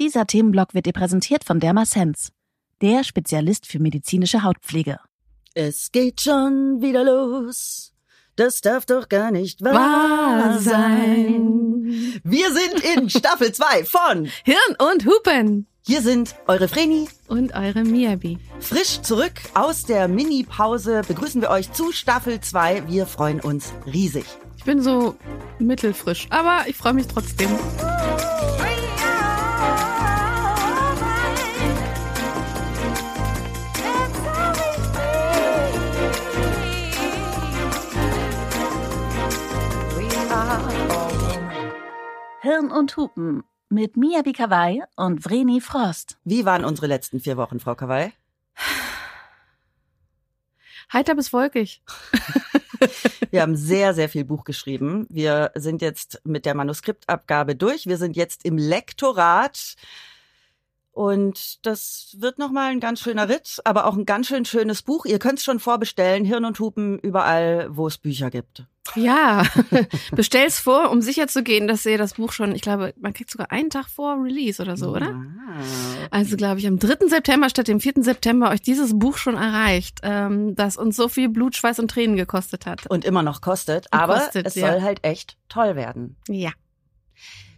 Dieser Themenblock wird dir präsentiert von Dermasense, der Spezialist für medizinische Hautpflege. Es geht schon wieder los. Das darf doch gar nicht wahr, Wahr sein. Wir sind in Staffel 2 von Hirn und Hupen. Hier sind eure Vreni. Und eure Miyabi. Frisch zurück aus der Mini-Pause begrüßen wir euch zu Staffel 2. Wir freuen uns riesig. Ich bin so mittelfrisch, aber ich freue mich trotzdem. Hirn und Hupen mit Mia Bikawai und Vreni Frost. Wie waren unsere letzten vier Wochen, Frau Kawai? Heiter bis wolkig. Wir haben sehr, sehr viel Buch geschrieben. Wir sind jetzt mit der Manuskriptabgabe durch. Wir sind jetzt im Lektorat. Und das wird nochmal ein ganz schöner Ritt, aber auch ein ganz schön schönes Buch. Ihr könnt es schon vorbestellen, Hirn und Hupen, überall, wo es Bücher gibt. Ja, bestell's vor, um sicher zu gehen, dass ihr das Buch schon, ich glaube, man kriegt sogar einen Tag vor Release oder so, oder? Ah. Also glaube ich, am 3. September statt dem 4. September euch dieses Buch schon erreicht, ähm, das uns so viel Blut, Schweiß und Tränen gekostet hat. Und immer noch kostet, Und aber kostet, es ja. soll halt echt toll werden. Ja.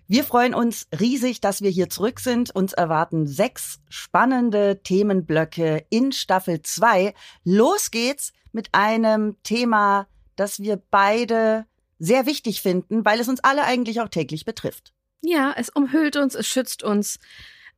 Wir freuen uns riesig, dass wir hier zurück sind. Uns erwarten sechs spannende Themenblöcke in Staffel 2. Los geht's mit einem Thema, das wir beide sehr wichtig finden, weil es uns alle eigentlich auch täglich betrifft. Ja, es umhüllt uns, es schützt uns.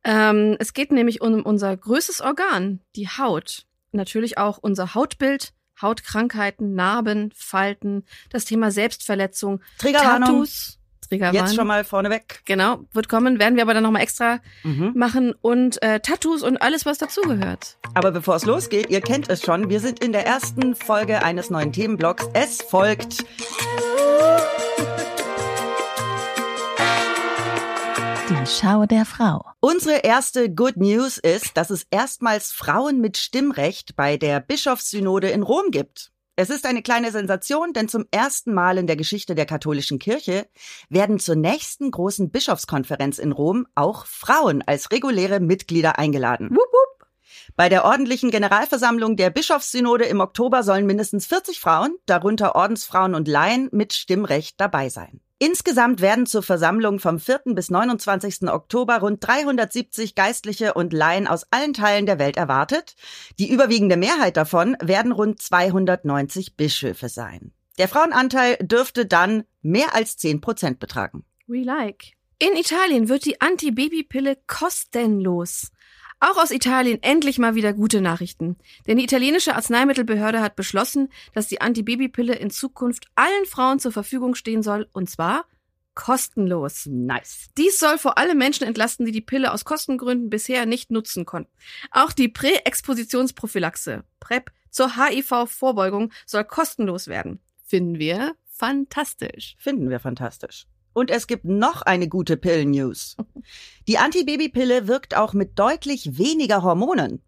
Ähm, es geht nämlich um unser größtes Organ, die Haut. Natürlich auch unser Hautbild, Hautkrankheiten, Narben, Falten, das Thema Selbstverletzung, Triggerwarnung. Tattoos, Triggerwarnung. Jetzt schon mal vorneweg. Genau, wird kommen, werden wir aber dann nochmal extra Mhm. machen und äh, Tattoos und alles, was dazugehört. Aber bevor es losgeht, ihr kennt es schon, wir sind in der ersten Folge eines neuen Themenblocks. Es folgt Die Schau der Frau. Unsere erste Good News ist, dass es erstmals Frauen mit Stimmrecht bei der Bischofssynode in Rom gibt. Es ist eine kleine Sensation, denn zum ersten Mal in der Geschichte der katholischen Kirche werden zur nächsten großen Bischofskonferenz in Rom auch Frauen als reguläre Mitglieder eingeladen. Wup, wup. Bei der ordentlichen Generalversammlung der Bischofssynode im Oktober sollen mindestens 40 Frauen, darunter Ordensfrauen und Laien, mit Stimmrecht dabei sein. Insgesamt werden zur Versammlung vom 4. bis 29. Oktober rund 370 Geistliche und Laien aus allen Teilen der Welt erwartet. Die überwiegende Mehrheit davon werden rund 290 Bischöfe sein. Der Frauenanteil dürfte dann mehr als 10 Prozent betragen. We like. In Italien wird die Antibabypille kostenlos. Auch aus Italien endlich mal wieder gute Nachrichten. Denn die italienische Arzneimittelbehörde hat beschlossen, dass die Antibabypille in Zukunft allen Frauen zur Verfügung stehen soll, und zwar kostenlos. Nice. Dies soll vor allem Menschen entlasten, die die Pille aus Kostengründen bisher nicht nutzen konnten. Auch die Präexpositionsprophylaxe, PrEP, zur HIV-Vorbeugung soll kostenlos werden. Finden wir fantastisch. Finden wir fantastisch. Und es gibt noch eine gute Pillen-News. Die Antibabypille wirkt auch mit deutlich weniger Hormonen.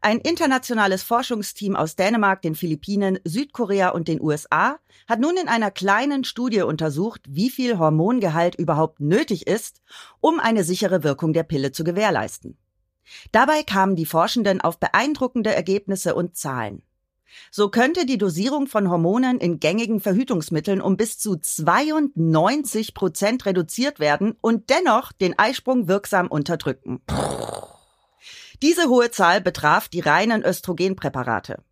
Ein internationales Forschungsteam aus Dänemark, den Philippinen, Südkorea und den USA hat nun in einer kleinen Studie untersucht, wie viel Hormongehalt überhaupt nötig ist, um eine sichere Wirkung der Pille zu gewährleisten. Dabei kamen die Forschenden auf beeindruckende Ergebnisse und Zahlen. So könnte die Dosierung von Hormonen in gängigen Verhütungsmitteln um bis zu 92 Prozent reduziert werden und dennoch den Eisprung wirksam unterdrücken. Diese hohe Zahl betraf die reinen Östrogenpräparate.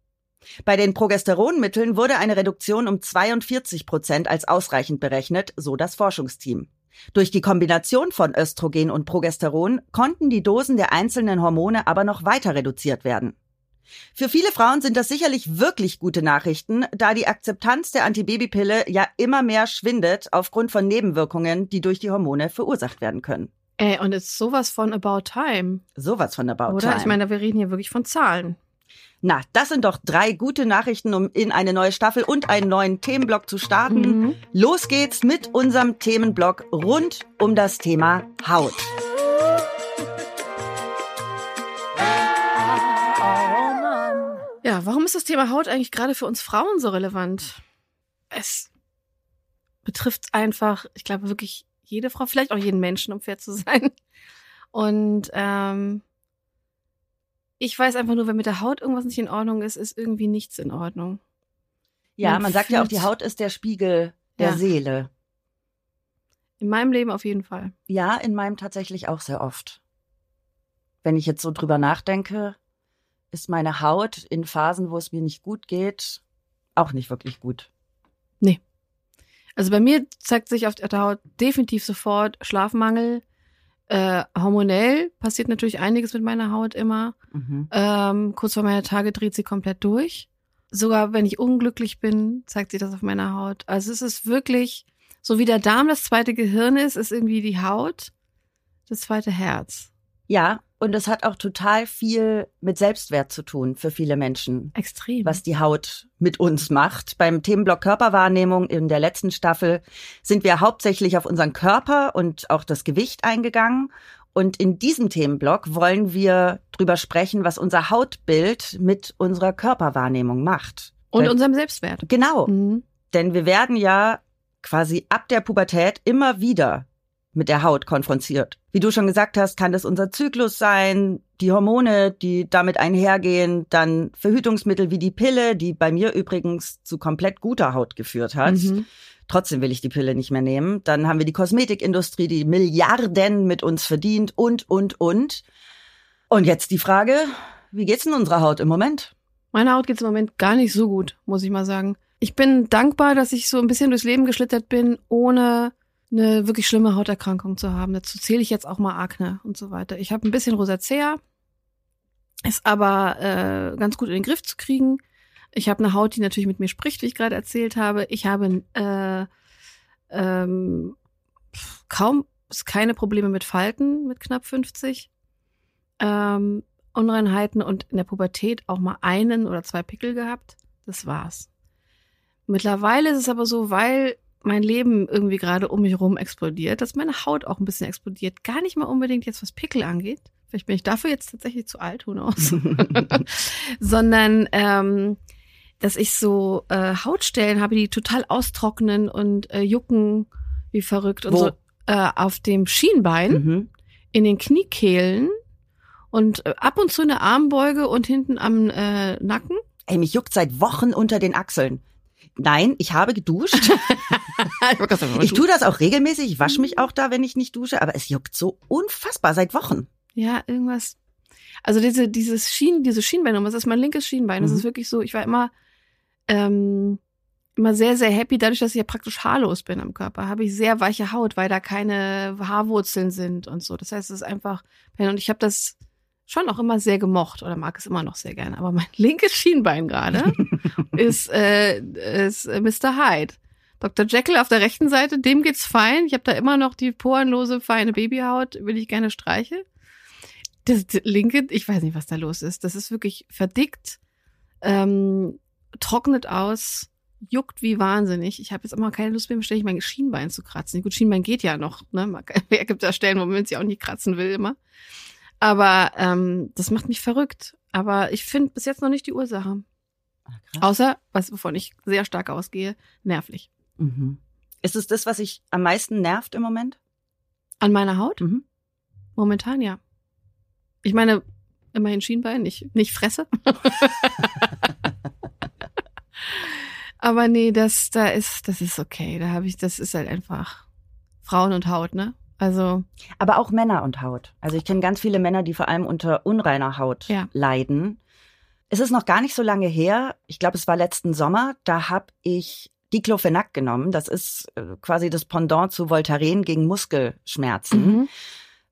Bei den Progesteronmitteln wurde eine Reduktion um 42 Prozent als ausreichend berechnet, so das Forschungsteam. Durch die Kombination von Östrogen und Progesteron konnten die Dosen der einzelnen Hormone aber noch weiter reduziert werden. Für viele Frauen sind das sicherlich wirklich gute Nachrichten, da die Akzeptanz der Antibabypille ja immer mehr schwindet aufgrund von Nebenwirkungen, die durch die Hormone verursacht werden können. Ey, und es ist sowas von About Time, Sowas von About oder? Time. Ich meine, wir reden hier wirklich von Zahlen. Na, das sind doch drei gute Nachrichten, um in eine neue Staffel und einen neuen Themenblock zu starten. Mhm. Los geht's mit unserem Themenblock rund um das Thema Haut. Ja, warum ist das Thema Haut eigentlich gerade für uns Frauen so relevant? Es betrifft einfach, ich glaube wirklich jede Frau, vielleicht auch jeden Menschen, um fair zu sein. Und ähm, ich weiß einfach nur, wenn mit der Haut irgendwas nicht in Ordnung ist, ist irgendwie nichts in Ordnung. Ja, Man man sagt ja auch, die Haut ist der Spiegel der Ja. Seele. In meinem Leben auf jeden Fall. Ja, in meinem tatsächlich auch sehr oft. Wenn ich jetzt so drüber nachdenke, ist meine Haut in Phasen, wo es mir nicht gut geht, auch nicht wirklich gut. Also bei mir zeigt sich auf der Haut definitiv sofort Schlafmangel. Äh, hormonell passiert natürlich einiges mit meiner Haut immer. Mhm. Ähm, kurz vor meiner Tage dreht sie komplett durch. Sogar wenn ich unglücklich bin, zeigt sie das auf meiner Haut. Also es ist wirklich, so wie der Darm das zweite Gehirn ist, ist irgendwie die Haut das zweite Herz. Ja, und es hat auch total viel mit Selbstwert zu tun für viele Menschen, Extrem. was die Haut mit uns macht. Beim Themenblock Körperwahrnehmung in der letzten Staffel sind wir hauptsächlich auf unseren Körper und auch das Gewicht eingegangen. Und in diesem Themenblock wollen wir drüber sprechen, was unser Hautbild mit unserer Körperwahrnehmung macht. Und Weil- unserem Selbstwert. Genau. Mhm. Denn wir werden ja quasi ab der Pubertät immer wieder mit der Haut konfrontiert. Wie du schon gesagt hast, kann das unser Zyklus sein, die Hormone, die damit einhergehen, dann Verhütungsmittel wie die Pille, die bei mir übrigens zu komplett guter Haut geführt hat. Mhm. Trotzdem will ich die Pille nicht mehr nehmen. Dann haben wir die Kosmetikindustrie, die Milliarden mit uns verdient und, und, und. Und jetzt die Frage, wie geht's in unserer Haut im Moment? Meiner Haut geht's im Moment gar nicht so gut, muss ich mal sagen. Ich bin dankbar, dass ich so ein bisschen durchs Leben geschlittert bin, ohne eine wirklich schlimme Hauterkrankung zu haben. Dazu zähle ich jetzt auch mal Akne und so weiter. Ich habe ein bisschen Rosacea, ist aber äh, ganz gut in den Griff zu kriegen. Ich habe eine Haut, die natürlich mit mir spricht, wie ich gerade erzählt habe. Ich habe äh, ähm, kaum keine Probleme mit Falten mit knapp 50. Ähm, Unreinheiten und in der Pubertät auch mal einen oder zwei Pickel gehabt. Das war's. Mittlerweile ist es aber so, weil mein Leben irgendwie gerade um mich rum explodiert, dass meine Haut auch ein bisschen explodiert. Gar nicht mal unbedingt jetzt, was Pickel angeht. Vielleicht bin ich dafür jetzt tatsächlich zu alt, who knows. Sondern ähm, dass ich so äh, Hautstellen habe, die total austrocknen und äh, jucken wie verrückt und Wo? so äh, auf dem Schienbein Mhm. in den Kniekehlen und äh, ab und zu eine Armbeuge und hinten am äh, Nacken. Ey, mich juckt seit Wochen unter den Achseln. Nein, ich habe geduscht. Ich tue das auch regelmäßig. Ich wasche mich auch da, wenn ich nicht dusche. Aber es juckt so unfassbar seit Wochen. ja, irgendwas. Also diese, dieses Schienen, diese Schienbein, das ist mein linkes Schienbein. Das Mhm. ist wirklich so, ich war immer, ähm, immer sehr, sehr happy, dadurch, dass ich ja praktisch haarlos bin am Körper, habe ich sehr weiche Haut, weil da keine Haarwurzeln sind und so. Das heißt, es ist einfach, und ich habe das schon auch immer sehr gemocht oder mag es immer noch sehr gerne. Aber mein linkes Schienbein gerade ist, äh, ist äh, Mr. Hyde. Dr. Jekyll auf der rechten Seite, dem geht's fein. Ich habe da immer noch die porenlose, feine Babyhaut, will ich gerne streiche. Das, linke, ich weiß nicht, was da los ist. Das ist wirklich verdickt, ähm, trocknet aus, juckt wie wahnsinnig. Ich habe jetzt immer keine Lust mehr, ständig mein Schienbein zu kratzen. Gut, Schienbein geht ja noch. Ne? Wer gibt da Stellen, wo man sich auch nicht kratzen will immer. Aber ähm, das macht mich verrückt. Aber ich finde bis jetzt noch nicht die Ursache. Außer, was wovon ich sehr stark ausgehe, nervlich. Mhm. Ist es das, was sich am meisten nervt im Moment? An meiner Haut? Mhm. Momentan ja. Ich meine, immerhin Schienbein, nicht, nicht Fresse. Aber nee, das, da ist, das ist okay. Da habe ich, das ist halt einfach Frauen und Haut, ne? Also, Aber auch Männer und Haut. Also ich kenne ganz viele Männer, die vor allem unter unreiner Haut Ja. leiden. Es ist noch gar nicht so lange her. Ich glaube, es war letzten Sommer. Da habe ich Diclofenac genommen. Das ist äh, quasi das Pendant zu Voltaren gegen Muskelschmerzen. mhm.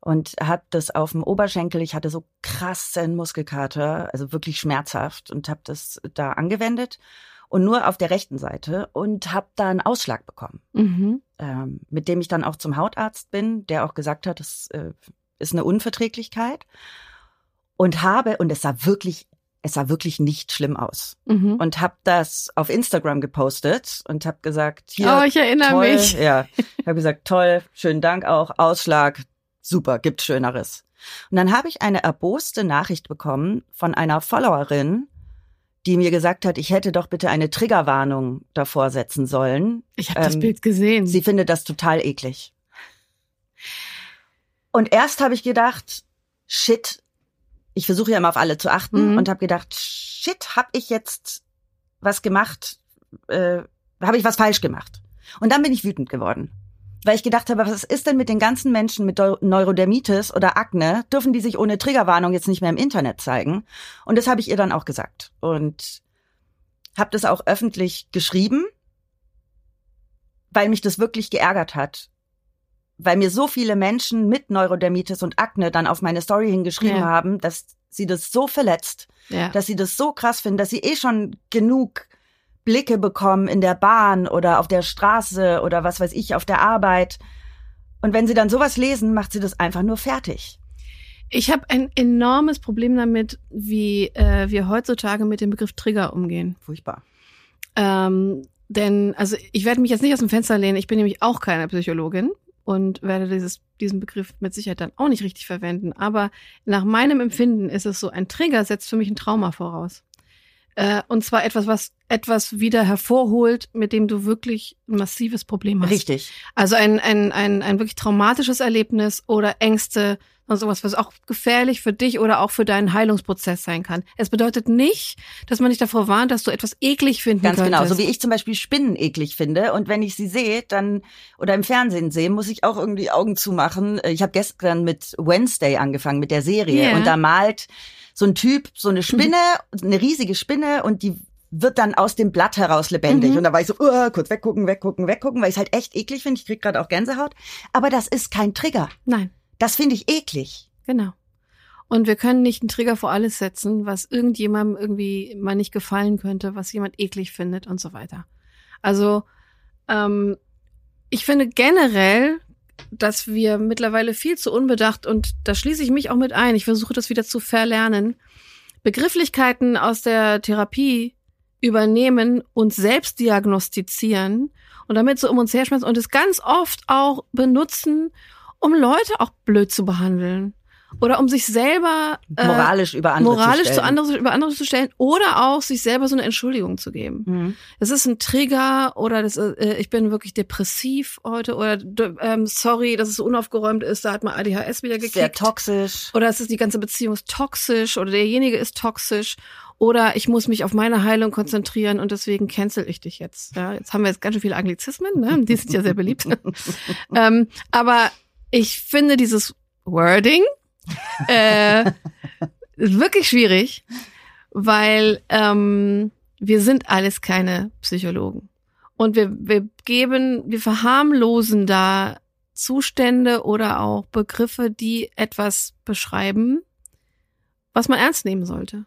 und habe das auf dem Oberschenkel. Ich hatte so krassen Muskelkater, also wirklich schmerzhaft und habe das da angewendet und nur auf der rechten Seite und habe da einen Ausschlag bekommen, Mhm. ähm, mit dem ich dann auch zum Hautarzt bin, der auch gesagt hat, das äh, ist eine Unverträglichkeit und habe und es sah wirklich es sah wirklich nicht schlimm aus Mhm. und habe das auf Instagram gepostet und habe gesagt, hier oh, ich erinnere toll, mich. Ja, ich habe gesagt, toll, schönen Dank auch, Ausschlag, super, gibt Schöneres. Und dann habe ich eine erboste Nachricht bekommen von einer Followerin, die mir gesagt hat, ich hätte doch bitte eine Triggerwarnung davor setzen sollen. Ich habe das Ähm, Bild gesehen. Sie findet das total eklig. Und erst habe ich gedacht, shit, ich versuche ja immer auf alle zu achten Mhm. und habe gedacht, shit, habe ich jetzt was gemacht, äh, habe ich was falsch gemacht. Und dann bin ich wütend geworden. Weil ich gedacht habe, was ist denn mit den ganzen Menschen mit Neurodermitis oder Akne? Dürfen die sich ohne Triggerwarnung jetzt nicht mehr im Internet zeigen? Und das habe ich ihr dann auch gesagt. Und habe das auch öffentlich geschrieben, weil mich das wirklich geärgert hat. Weil mir so viele Menschen mit Neurodermitis und Akne dann auf meine Story hingeschrieben Ja. haben, dass sie das so verletzt, Ja. dass sie das so krass finden, dass sie eh schon genug Blicke bekommen in der Bahn oder auf der Straße oder was weiß ich, auf der Arbeit. Und wenn sie dann sowas lesen, macht sie das einfach nur fertig. Ich habe ein enormes Problem damit, wie äh, wir heutzutage mit dem Begriff Trigger umgehen. Furchtbar. Ähm, denn, also ich werde mich jetzt nicht aus dem Fenster lehnen, ich bin nämlich auch keine Psychologin und werde dieses, diesen Begriff mit Sicherheit dann auch nicht richtig verwenden. Aber nach meinem Empfinden ist es so, ein Trigger setzt für mich ein Trauma voraus. Äh, und zwar etwas, was etwas wieder hervorholt, mit dem du wirklich ein massives Problem hast. Richtig. Also ein, ein, ein, ein wirklich traumatisches Erlebnis oder Ängste und sowas, was auch gefährlich für dich oder auch für deinen Heilungsprozess sein kann. Es bedeutet nicht, dass man dich davor warnt, dass du etwas eklig finden Ganz könntest. genau. So wie ich zum Beispiel Spinnen eklig finde. Und wenn ich sie sehe, dann oder im Fernsehen sehe, muss ich auch irgendwie Augen zumachen. Ich habe gestern mit Wednesday angefangen, mit der Serie. Ja. Und da malt so ein Typ so eine Spinne, eine riesige Spinne und die wird dann aus dem Blatt heraus lebendig. Mhm. Und da war ich so, uh, kurz weggucken, weggucken, weggucken, weil ich es halt echt eklig finde. Ich krieg gerade auch Gänsehaut. Aber das ist kein Trigger. Nein, Das finde ich eklig. genau. Und wir können nicht einen Trigger vor alles setzen, was irgendjemandem irgendwie mal nicht gefallen könnte, was jemand eklig findet und so weiter. Also ähm, ich finde generell, dass wir mittlerweile viel zu unbedacht und da schließe ich mich auch mit ein. Ich versuche das wieder zu verlernen. Begrifflichkeiten aus der Therapie übernehmen und selbst diagnostizieren und damit so um uns herschmeißen und es ganz oft auch benutzen, um Leute auch blöd zu behandeln oder um sich selber äh, Moralisch über andere moralisch zu zu stellen. andere, über andere zu stellen oder auch sich selber so eine Entschuldigung zu geben. Mhm. Es ist ein Trigger oder das, äh, ich bin wirklich depressiv heute oder ähm, sorry, dass es so unaufgeräumt ist, da hat mal ADHS wieder Sehr gekickt. toxisch. Oder es ist die ganze Beziehung ist toxisch oder derjenige ist toxisch oder ich muss mich auf meine Heilung konzentrieren und deswegen cancel ich dich jetzt. Ja, jetzt haben wir jetzt ganz schön viele Anglizismen, ne? Die sind ja sehr beliebt. ähm, aber ich finde dieses Wording äh, wirklich schwierig, weil ähm, wir sind alles keine Psychologen. Und wir, wir geben, wir verharmlosen da Zustände oder auch Begriffe, die etwas beschreiben, was man ernst nehmen sollte.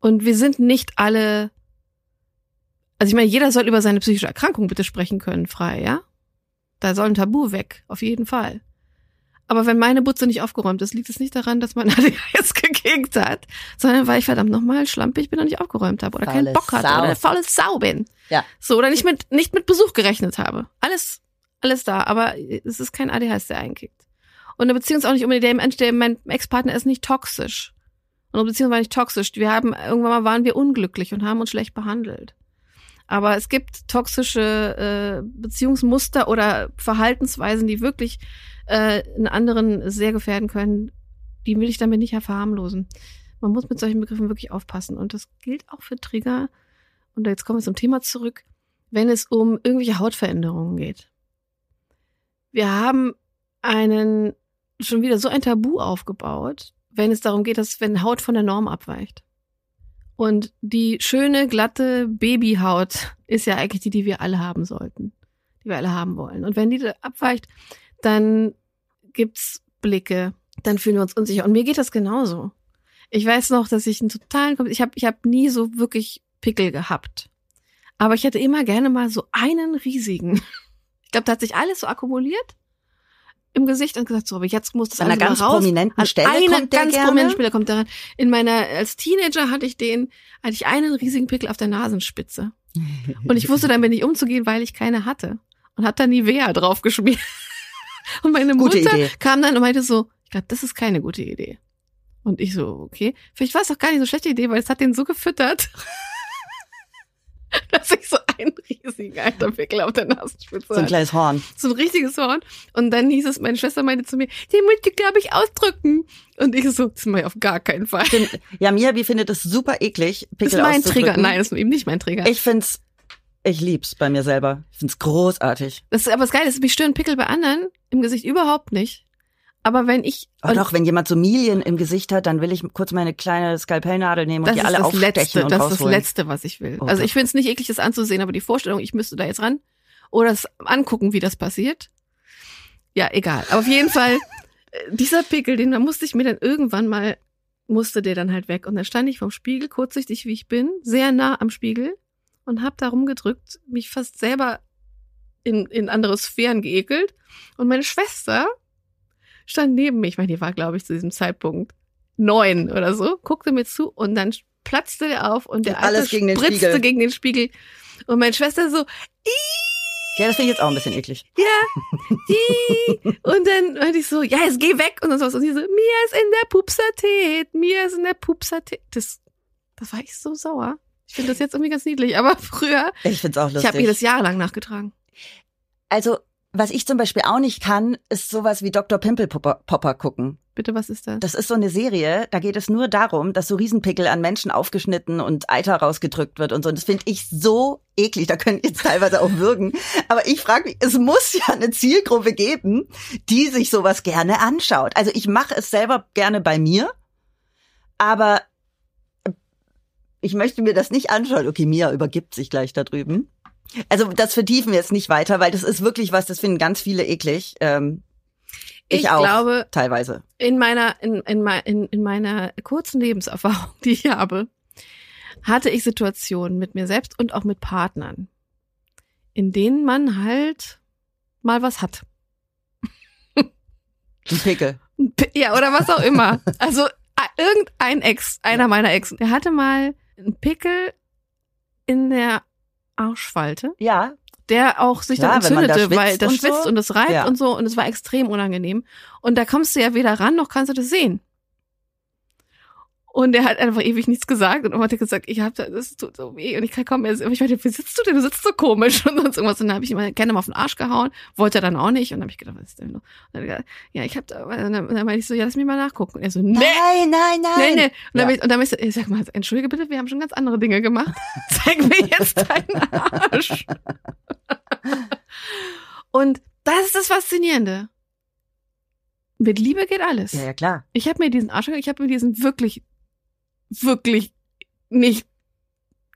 Und wir sind nicht alle, also ich meine, jeder soll über seine psychische Erkrankung bitte sprechen können, frei, ja? Da soll ein Tabu weg, auf jeden Fall. Aber wenn meine Butze nicht aufgeräumt ist, liegt es nicht daran, dass mein ADHS gekickt hat, sondern weil ich verdammt nochmal schlampig bin und nicht aufgeräumt habe oder Faule keinen Bock hatte Sau. oder eine faule Sau bin. Ja. So, oder nicht mit, nicht mit Besuch gerechnet habe. Alles, alles da, aber es ist kein ADHS, der einkickt. Und eine Beziehung ist auch nicht unbedingt, der Mensch, der mein Ex-Partner ist nicht toxisch. Und unsere Beziehung war nicht toxisch. Wir haben, irgendwann mal waren wir unglücklich und haben uns schlecht behandelt. Aber es gibt toxische äh, Beziehungsmuster oder Verhaltensweisen, die wirklich äh, einen anderen sehr gefährden können. Die will ich damit nicht verharmlosen. Man muss mit solchen Begriffen wirklich aufpassen. Und das gilt auch für Trigger. Und jetzt kommen wir zum Thema zurück, wenn es um irgendwelche Hautveränderungen geht. Wir haben einen schon wieder so ein Tabu aufgebaut, wenn es darum geht, dass wenn Haut von der Norm abweicht. Und die schöne, glatte Babyhaut ist ja eigentlich die, die wir alle haben sollten, die wir alle haben wollen. Und wenn die abweicht, dann gibt's Blicke, dann fühlen wir uns unsicher. Und mir geht das genauso. Ich weiß noch, dass ich einen totalen, ich habe ich hab nie so wirklich Pickel gehabt. Aber ich hätte immer gerne mal so einen riesigen. Ich glaube, da hat sich alles so akkumuliert im Gesicht und gesagt, so, aber jetzt muss das An einer mal ganz raus. prominenten An Stelle einer kommt der ganz gerne? prominenten Stelle kommt daran. In meiner als Teenager hatte ich den, hatte ich einen riesigen Pickel auf der Nasenspitze und ich wusste damit nicht umzugehen, weil ich keine hatte und habe da Nivea drauf geschmiert. Und meine Gute Mutter Idee. kam dann und meinte so, ich glaube, das ist keine gute Idee. Und ich so, okay, vielleicht war es doch gar nicht so eine schlechte Idee, weil es hat den so gefüttert. dass ich so einen riesigen alter Pickel auf der Nasenspitze So ein kleines Horn. so ein richtiges Horn. Und dann hieß es, meine Schwester meinte zu mir, den musst du, glaube ich, ausdrücken. Und ich so, das mache ich auf gar keinen Fall. Stimmt. Ja, Miyabi findet es super eklig, Das Pickel ist mein auszudrücken. Trigger. Nein, das ist eben nicht mein Trigger. Ich find's, ich lieb's bei mir selber. Ich find's großartig. das ist aber das Geile ist, mich stören Pickel bei anderen im Gesicht überhaupt nicht. Aber wenn ich, Und auch wenn jemand so Milien im Gesicht hat, dann will ich kurz meine kleine Skalpellnadel nehmen und die alle aufstechen Letzte, und das ist das rausholen. Letzte, was ich will. Oh also ich finde es nicht eklig, das anzusehen, aber die Vorstellung, ich müsste da jetzt ran oder es angucken, wie das passiert. Ja, egal. Aber auf jeden Fall, äh, dieser Pickel, den da musste ich mir dann irgendwann mal, musste der dann halt weg. Und dann stand ich vom Spiegel, kurzsichtig wie ich bin, sehr nah am Spiegel und hab da rumgedrückt, mich fast selber in, in andere Sphären geekelt. Und meine Schwester stand neben mir, ich meine, die war, glaube ich, zu diesem Zeitpunkt neun oder so, guckte mir zu und dann platzte der auf und der Und alles Alte gegen den spritzte Spiegel. gegen den Spiegel. Und meine Schwester so, Ja, das finde ich jetzt auch ein bisschen eklig. Ih. und dann meinte ich so, ja, jetzt geh weg und sowas. Und sie so, Mia ist in der Pupsertät, Mia ist in der Pupsertät. Das, das war ich so sauer. Ich finde das jetzt irgendwie ganz niedlich, aber früher, Ich find's auch ich lustig. habe ihr das jahrelang nachgetragen. also, was ich zum Beispiel auch nicht kann, ist sowas wie Dr. Pimple Popper, Popper gucken. Bitte, was ist das? Das ist so eine Serie, da geht es nur darum, dass so Riesenpickel an Menschen aufgeschnitten und Eiter rausgedrückt wird und so. Und das finde ich so eklig. Da können jetzt teilweise auch würgen. Aber ich frage mich, es muss ja eine Zielgruppe geben, die sich sowas gerne anschaut. Also ich mache es selber gerne bei mir, aber ich möchte mir das nicht anschauen. Okay, Mia übergibt sich gleich da drüben. Also das vertiefen wir jetzt nicht weiter, weil das ist wirklich was, das finden ganz viele eklig. Ähm, ich, ich auch, glaube, teilweise. in meiner, in, in, in, in meiner kurzen Lebenserfahrung, die ich habe, hatte ich Situationen mit mir selbst und auch mit Partnern, in denen man halt mal was hat. Ein Pickel. Ja, oder was auch immer. Also a- irgendein Ex, einer meiner Ex, der hatte mal einen Pickel in der Arschfalte, Ja, der auch sich dann wenn man da entzündete, weil das so. schwitzt und es reibt Ja. und so und es war extrem unangenehm. Und da kommst du ja weder ran, noch kannst du das sehen. Und er hat einfach ewig nichts gesagt und hat gesagt, ich hab da, das tut so weh und ich kann kaum mehr. Und ich meinte, wie sitzt du denn? Du sitzt so komisch und sonst irgendwas. Und dann habe ich ihm gerne mal auf den Arsch gehauen, wollte er dann auch nicht. Und dann habe ich gedacht, was ist denn los? Und dann, gesagt, ja, ich hab da, und dann, und dann meinte ich so, ja, lass mich mal nachgucken. Und er so, nee, Nein, nein, nein. nee, nee. Und dann, Ja. ich- und dann ich sag mal, entschuldige bitte, wir haben schon ganz andere Dinge gemacht. Zeig mir jetzt deinen Arsch. und das ist das Faszinierende. Mit Liebe geht alles. Ja, ja, klar. Ich habe mir diesen Arsch, ich habe mir diesen wirklich, wirklich nicht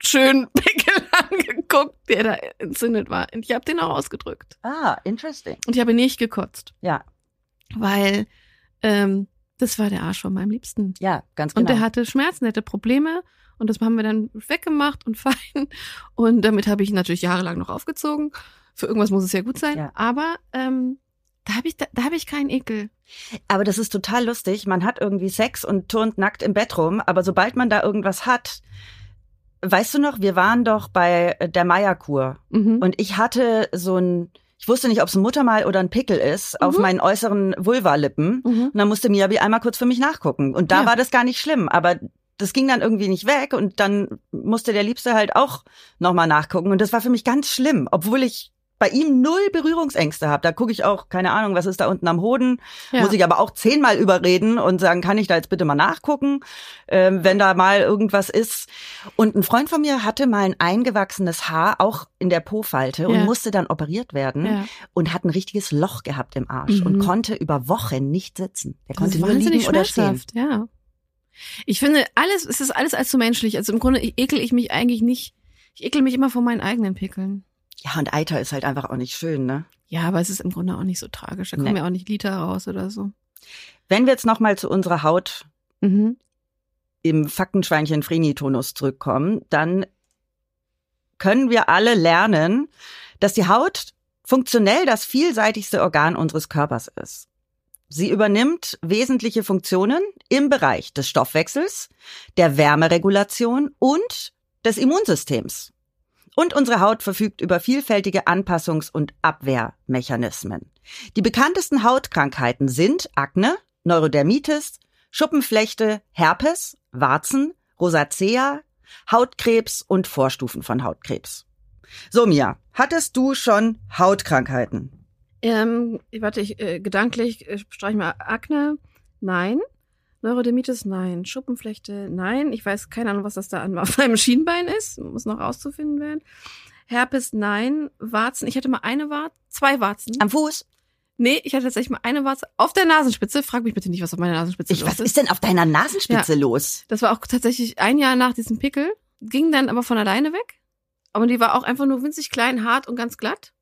schönen Pickel angeguckt, der da entzündet war. Und ich habe den auch ausgedrückt. Ah, interesting. Und ich habe nicht gekotzt, Ja, weil ähm, das war der Arsch von meinem Liebsten. ja, ganz Und genau. der hatte Schmerzen, der hatte Probleme. Und das haben wir dann weggemacht und fein. Und damit habe ich natürlich jahrelang noch aufgezogen. Für irgendwas muss es ja gut sein. Ja. Aber ähm, da habe ich, da, da habe ich keinen Ekel. aber das ist total lustig. Man hat irgendwie Sex und turnt nackt im Bett rum, aber sobald man da irgendwas hat, weißt du noch, wir waren doch bei der Meierkur Mhm. und ich hatte so ein, ich wusste nicht, ob es ein Muttermal oder ein Pickel ist, auf Mhm. meinen äußeren Vulvalippen. Mhm. Und dann musste Miyabi einmal kurz für mich nachgucken. Und da Ja. war das gar nicht schlimm. Aber das ging dann irgendwie nicht weg. Und dann musste der Liebste halt auch nochmal nachgucken. Und das war für mich ganz schlimm, obwohl ich bei ihm null Berührungsängste habe. Da gucke ich auch, keine Ahnung, was ist da unten am Hoden. Ja. Muss ich aber auch zehnmal überreden und sagen, kann ich da jetzt bitte mal nachgucken, ähm, wenn da mal irgendwas ist. Und ein Freund von mir hatte mal ein eingewachsenes Haar, auch in der Po-Falte, und Ja. musste dann operiert werden Ja. und hat ein richtiges Loch gehabt im Arsch Mhm. und konnte über Wochen nicht sitzen. Er konnte nur liegen oder stehen. Ja. Ich finde, alles, es ist alles allzu menschlich. Also im Grunde ekel ich mich eigentlich nicht. Ich ekel mich immer vor meinen eigenen Pickeln. Ja, und Eiter ist halt einfach auch nicht schön, ne? Ja, aber es ist im Grunde auch nicht so tragisch. Da Nee. kommen ja auch nicht Liter raus oder so. Wenn wir jetzt nochmal zu unserer Haut Mhm. im Faktenschweinchen Freni-Tonus zurückkommen, dann können wir alle lernen, dass die Haut funktionell das vielseitigste Organ unseres Körpers ist. Sie übernimmt wesentliche Funktionen im Bereich des Stoffwechsels, der Wärmeregulation und des Immunsystems. Und unsere Haut verfügt über vielfältige Anpassungs- und Abwehrmechanismen. Die bekanntesten Hautkrankheiten sind Akne, Neurodermitis, Schuppenflechte, Herpes, Warzen, Rosacea, Hautkrebs und Vorstufen von Hautkrebs. So, Mia, hattest du schon Hautkrankheiten? Ähm, warte, ich äh, gedanklich äh, streiche mal Akne. Nein. Neurodermitis, nein. Schuppenflechte, nein. Ich weiß keine Ahnung, was das da an auf meinem Schienbein ist. Muss noch rauszufinden werden. Herpes, nein. Warzen, ich hatte mal eine Warze, zwei Warzen. Am Fuß? Nee, ich hatte tatsächlich mal eine Warze auf der Nasenspitze. Frag mich bitte nicht, was auf meiner Nasenspitze Ich, los was ist denn auf deiner Nasenspitze los? Das war auch tatsächlich ein Jahr nach diesem Pickel. Ging dann aber von alleine weg. Aber die war auch einfach nur winzig klein, hart und ganz glatt.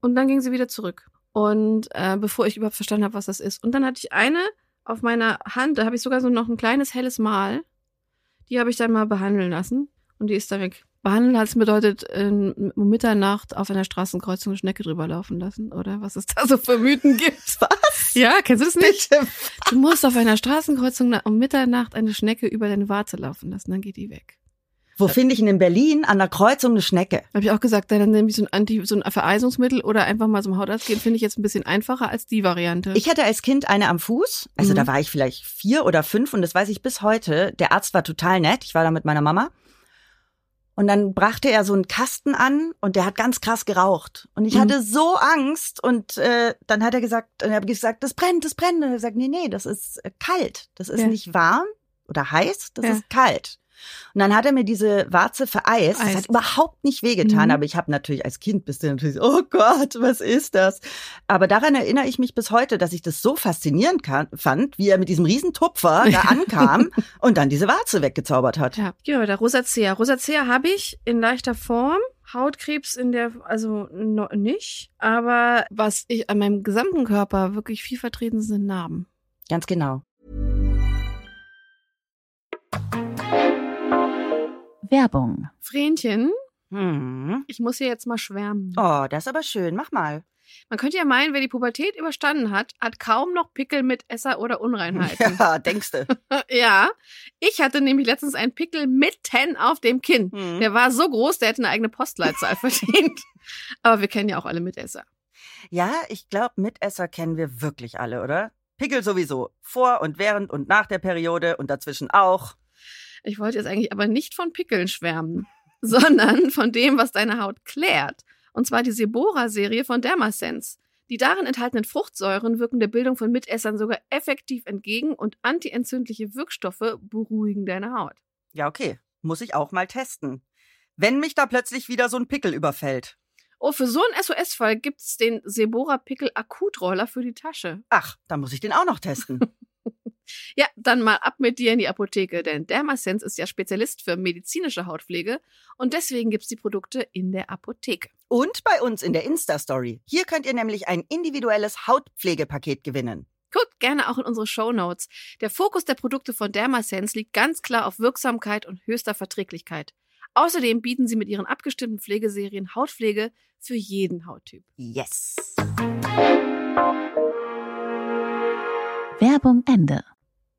Und dann ging sie wieder zurück. Und äh, bevor ich überhaupt verstanden habe, was das ist. Und dann hatte ich eine auf meiner Hand, da habe ich sogar so noch ein kleines helles Mal. Die habe ich dann mal behandeln lassen. Und die ist da weg. Behandeln hat es bedeutet, ähm, um Mitternacht auf einer Straßenkreuzung eine Schnecke drüber laufen lassen, oder was es da so für Mythen gibt. Was? Ja, kennst du das nicht? Bitte. Du musst auf einer Straßenkreuzung um Mitternacht eine Schnecke über deine Warze laufen lassen, dann geht die weg. Wo finde ich denn in Berlin an der Kreuzung eine Schnecke? Habe ich auch gesagt, dann nehme ich so ein Anti, so ein Vereisungsmittel oder einfach mal zum Hautarzt gehen, finde ich jetzt ein bisschen einfacher als die Variante. Ich hatte als Kind eine am Fuß. Also Mhm. da war ich vielleicht vier oder fünf und das weiß ich bis heute. Der Arzt war total nett. Ich war da mit meiner Mama. Und dann brachte er so einen Kasten an und der hat ganz krass geraucht. Und ich Mhm. hatte so Angst und äh, dann hat er gesagt, und er hat gesagt, das brennt, das brennt. Und er hat gesagt, nee, nee, das ist äh, kalt. Das ist Ja. nicht warm oder heiß, das Ja. ist kalt. Und dann hat er mir diese Warze vereist. Das Eis. hat überhaupt nicht wehgetan, Mhm. aber ich habe natürlich als Kind bist du natürlich so, oh Gott, was ist das? Aber daran erinnere ich mich bis heute, dass ich das so faszinierend kann, fand, wie er mit diesem riesen Tupfer da ankam und dann diese Warze weggezaubert hat. ja, wir weiter. Rosacea. Rosacea habe ich in leichter Form. Hautkrebs in der, also noch nicht. Aber was ich an meinem gesamten Körper wirklich viel vertreten sind Narben. Ganz genau. Werbung. Vrenchen, Hm. ich muss hier jetzt mal schwärmen. Oh, das ist aber schön. Mach mal. Man könnte ja meinen, wer die Pubertät überstanden hat, hat kaum noch Pickel mit Esser oder Unreinheiten. Ja, denkst du. ja. Ich hatte nämlich letztens einen Pickel mitten auf dem Kinn. Hm. Der war so groß, der hätte eine eigene Postleitzahl verdient. Aber wir kennen ja auch alle Mitesser. Ja, ich glaube, Mitesser kennen wir wirklich alle, oder? Pickel sowieso. Vor und während und nach der Periode und dazwischen auch. Ich wollte jetzt eigentlich aber nicht von Pickeln schwärmen, sondern von dem, was deine Haut klärt. Und zwar die Sebora-Serie von Dermasense. Die darin enthaltenen Fruchtsäuren wirken der Bildung von Mitessern sogar effektiv entgegen und antientzündliche Wirkstoffe beruhigen deine Haut. Ja, okay. Muss ich auch mal testen. Wenn mich da plötzlich wieder so ein Pickel überfällt. Oh, für so einen SOS-Fall gibt's den Sebora Pickel Akutroller für die Tasche. Ach, dann muss ich den auch noch testen. Ja, dann mal ab mit dir in die Apotheke, denn Dermasense ist ja Spezialist für medizinische Hautpflege und deswegen gibt's die Produkte in der Apotheke. Und bei uns in der Insta-Story. Hier könnt ihr nämlich ein individuelles Hautpflegepaket gewinnen. Guckt gerne auch in unsere Show Notes. Der Fokus der Produkte von Dermasense liegt ganz klar auf Wirksamkeit und höchster Verträglichkeit. Außerdem bieten sie mit ihren abgestimmten Pflegeserien Hautpflege für jeden Hauttyp. Yes. Werbung Ende.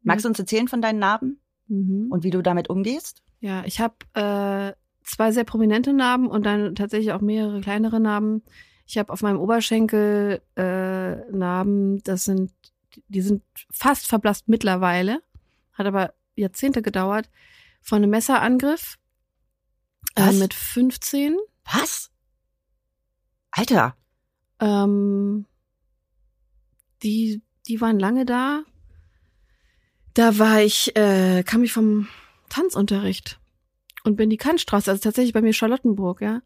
Magst du uns erzählen von deinen Narben Mhm. und wie du damit umgehst? Ja, ich habe äh, zwei sehr prominente Narben und dann tatsächlich auch mehrere kleinere Narben. Ich habe auf meinem Oberschenkel äh, Narben, das sind, die sind fast verblasst mittlerweile, hat aber Jahrzehnte gedauert, von einem Messerangriff äh, Was? mit 15. Was? Alter. Ähm, die, die waren lange da. Da war ich, äh, kam ich vom Tanzunterricht und bin die Kantstraße, also tatsächlich bei mir Charlottenburg, ja,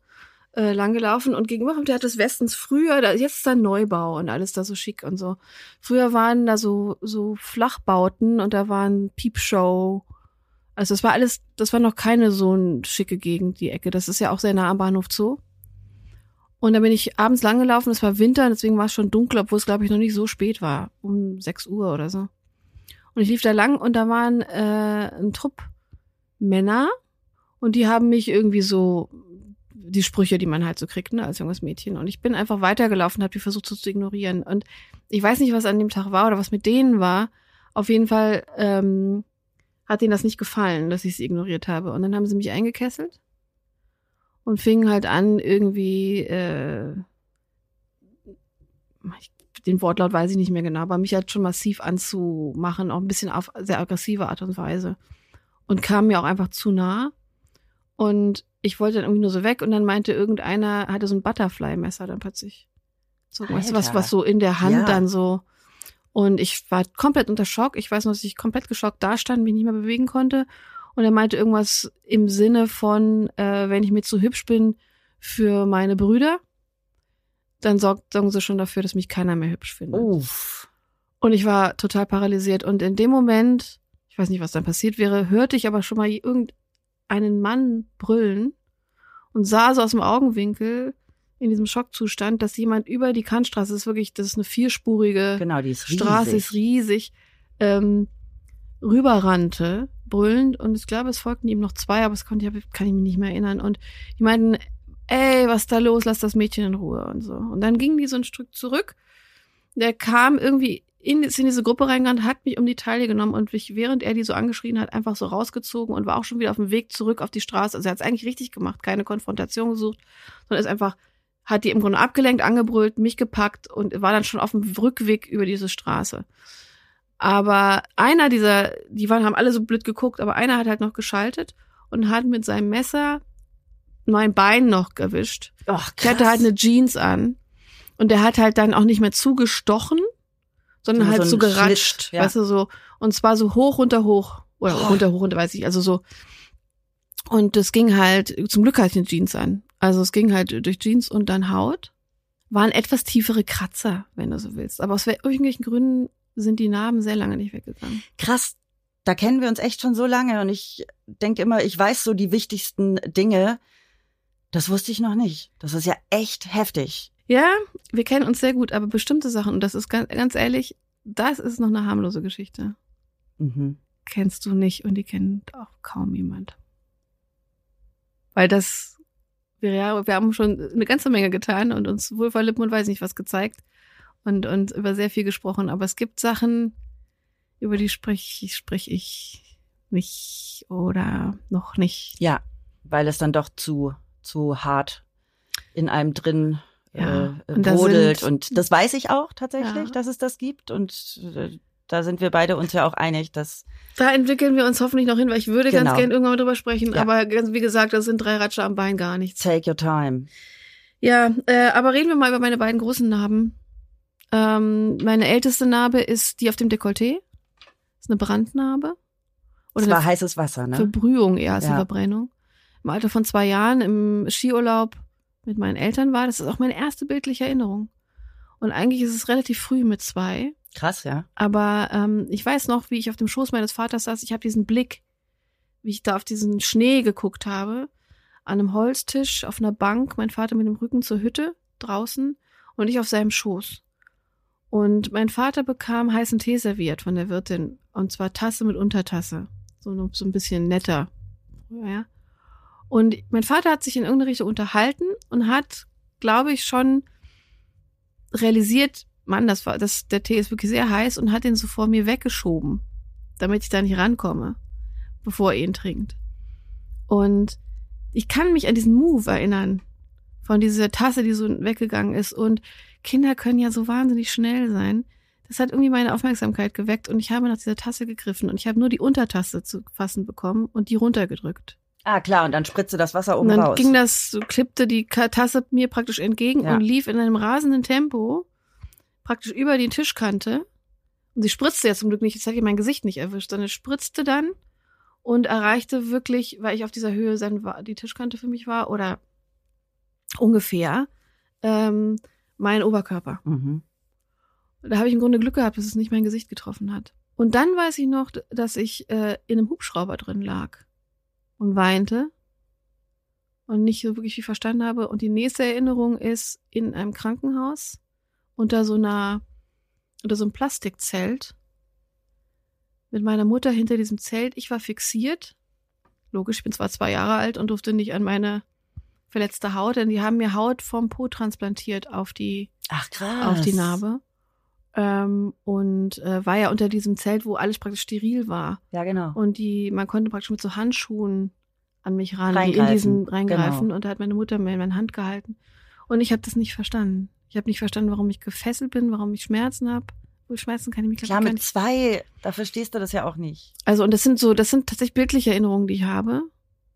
äh, lang gelaufen und gegenüber vom Theater des Westens früher, da, jetzt ist da Neubau und alles da so schick und so. Früher waren da so, so Flachbauten und da waren Piepshow. Also das war alles, das war noch keine so eine schicke Gegend, die Ecke. Das ist ja auch sehr nah am Bahnhof Zoo. Und da bin ich abends lang gelaufen, es war Winter, deswegen war es schon dunkel, obwohl es, glaube ich, noch nicht so spät war. Um 6 Uhr oder so. Und ich lief da lang und da waren äh, ein Trupp Männer und die haben mich irgendwie so die Sprüche, die man halt so kriegt, ne, als junges Mädchen. Und ich bin einfach weitergelaufen, habe die versucht so zu ignorieren. Und ich weiß nicht, was an dem Tag war oder was mit denen war. Auf jeden Fall ähm, hat denen das nicht gefallen, dass ich sie ignoriert habe. Und dann haben sie mich eingekesselt und fingen halt an, irgendwie, äh, ich, den Wortlaut weiß ich nicht mehr genau, aber mich halt schon massiv anzumachen, auch ein bisschen auf sehr aggressive Art und Weise. und kam mir auch einfach zu nah. Und ich wollte dann irgendwie nur so weg und dann meinte irgendeiner, hatte so ein Butterfly-Messer dann plötzlich. So, was, Alter. was so in der Hand Ja. dann so. Und ich war komplett unter Schock. Ich weiß noch, dass ich komplett geschockt da stand, mich nicht mehr bewegen konnte. Und er meinte irgendwas im Sinne von, äh, wenn ich mir zu hübsch bin für meine Brüder, dann sorgt, sorgen sie schon dafür, dass mich keiner mehr hübsch findet. Uff. Und ich war total paralysiert. Und in dem Moment, ich weiß nicht, was dann passiert wäre, hörte ich aber schon mal irgendeinen Mann brüllen und sah so aus dem Augenwinkel in diesem Schockzustand, dass jemand über die Kantstraße, das ist wirklich, das ist eine vierspurige Genau, die ist riesig. Straße, ist riesig, ähm, rüberrannte, brüllend. Und ich glaube, es folgten ihm noch zwei, aber das konnte ich, kann ich mich nicht mehr erinnern. Und die meinten, ey, was ist da los? Lass das Mädchen in Ruhe und so. Und dann gingen die so ein Stück zurück. Der kam irgendwie in, ist in diese Gruppe reingegangen, hat mich um die Taille genommen und mich, während er die so angeschrien hat, einfach so rausgezogen und war auch schon wieder auf dem Weg zurück auf die Straße. Also er hat es eigentlich richtig gemacht, keine Konfrontation gesucht, sondern ist einfach, hat die im Grunde abgelenkt, angebrüllt, mich gepackt und war dann schon auf dem Rückweg über diese Straße. Aber einer dieser, die waren, haben alle so blöd geguckt, aber einer hat halt noch geschaltet und hat mit seinem Messer mein Bein noch erwischt. Ach, Ich hatte halt eine Jeans an und der hat halt dann auch nicht mehr zugestochen, sondern So halt so geratscht, Schlitt, ja. weißt du, so. Und zwar so hoch, runter, hoch. Oder Oh. runter, hoch, runter, weiß ich, also so. Und das ging halt, zum Glück hatte ich eine Jeans an. Also es ging halt durch Jeans und dann Haut. Waren etwas tiefere Kratzer, wenn du so willst. Aber aus wel- irgendwelchen Gründen sind die Narben sehr lange nicht weggegangen. krass. Da kennen wir uns echt schon so lange und ich denke immer, ich weiß so die wichtigsten Dinge. Das wusste ich noch nicht. Das ist ja echt heftig. Ja, wir kennen uns sehr gut, aber bestimmte Sachen, und das ist ganz, ganz ehrlich, das ist noch eine harmlose Geschichte. Mhm. kennst du nicht und die kennt auch kaum jemand. Weil das, wir, ja, wir haben schon eine ganze Menge getan und uns wohl vor Lippen und weiß nicht was gezeigt und, und über sehr viel gesprochen. Aber es gibt Sachen, über die spreche sprech ich nicht oder noch nicht. Ja, weil es dann doch zu, zu hart in einem drin Ja, äh, und da brodelt. und das weiß ich auch tatsächlich, Ja. dass es das gibt. Und äh, da sind wir beide uns ja auch einig, dass Da entwickeln wir uns hoffentlich noch hin, weil ich würde Genau. ganz gerne irgendwann drüber sprechen. Ja. Aber ganz, wie gesagt, das sind drei Ratscher am Bein gar nichts. take your time. Ja, äh, aber reden wir mal über meine beiden großen Narben. Ähm, meine älteste Narbe ist die auf dem Dekolleté. Ist eine Brandnarbe. Oder war eine heißes Wasser, ne? Verbrühung eher als eine Ja. Verbrennung. Im Alter von zwei Jahren im Skiurlaub mit meinen Eltern war. Das ist auch meine erste bildliche Erinnerung. Und eigentlich ist es relativ früh mit zwei. Krass, ja. Aber ähm, ich weiß noch, wie ich auf dem Schoß meines Vaters saß. Ich habe diesen Blick, wie ich da auf diesen Schnee geguckt habe, an einem Holztisch, auf einer Bank, mein Vater mit dem Rücken zur Hütte draußen und ich auf seinem Schoß. Und mein Vater bekam heißen Tee serviert von der Wirtin. Und zwar Tasse mit Untertasse. So, so ein bisschen netter. Ja. Und mein Vater hat sich in irgendeine Richtung unterhalten und hat, glaube ich, schon realisiert, Mann, das war, das, der Tee ist wirklich sehr heiß und hat den so vor mir weggeschoben, damit ich da nicht rankomme, bevor er ihn trinkt. Und ich kann mich an diesen Move erinnern, von dieser Tasse, die so weggegangen ist. Und Kinder können ja so wahnsinnig schnell sein. Das hat irgendwie meine Aufmerksamkeit geweckt und ich habe nach dieser Tasse gegriffen und ich habe nur die Untertasse zu fassen bekommen und die runtergedrückt. Ah, klar, und dann spritzte das Wasser Und oben dann raus. ging das, so klippte die Tasse mir praktisch entgegen Ja. und lief in einem rasenden Tempo praktisch über die Tischkante. Und sie spritzte ja zum Glück nicht, jetzt hat ihr mein Gesicht nicht erwischt, sondern es spritzte dann und erreichte wirklich, weil ich auf dieser Höhe dann war, die Tischkante für mich war, oder ungefähr, ähm, mein Oberkörper. mhm. Da habe ich im Grunde Glück gehabt, dass es nicht mein Gesicht getroffen hat. Und dann weiß ich noch, dass ich äh, in einem Hubschrauber drin lag und weinte und nicht so wirklich viel verstanden habe. Und die nächste Erinnerung ist in einem Krankenhaus unter so einer, unter so einem Plastikzelt mit meiner Mutter hinter diesem Zelt. Ich war fixiert. Logisch, ich bin zwar zwei Jahre alt und durfte nicht an meine verletzte Haut, denn die haben mir Haut vom Po transplantiert auf die Ach, krass. auf die Narbe. Ähm, und äh, war ja unter diesem Zelt, wo alles praktisch steril war. Ja, genau. Und die, man konnte praktisch mit so Handschuhen an mich ran, die in diesen reingreifen. genau. Und da hat meine Mutter mir in meine Hand gehalten. Und ich habe das nicht verstanden. Ich habe nicht verstanden, warum ich gefesselt bin, warum ich Schmerzen habe. Wohl schmeißen kann ich mich Klar, mit zwei, da verstehst du das ja auch nicht. Also und das sind so, das sind tatsächlich bildliche Erinnerungen, die ich habe,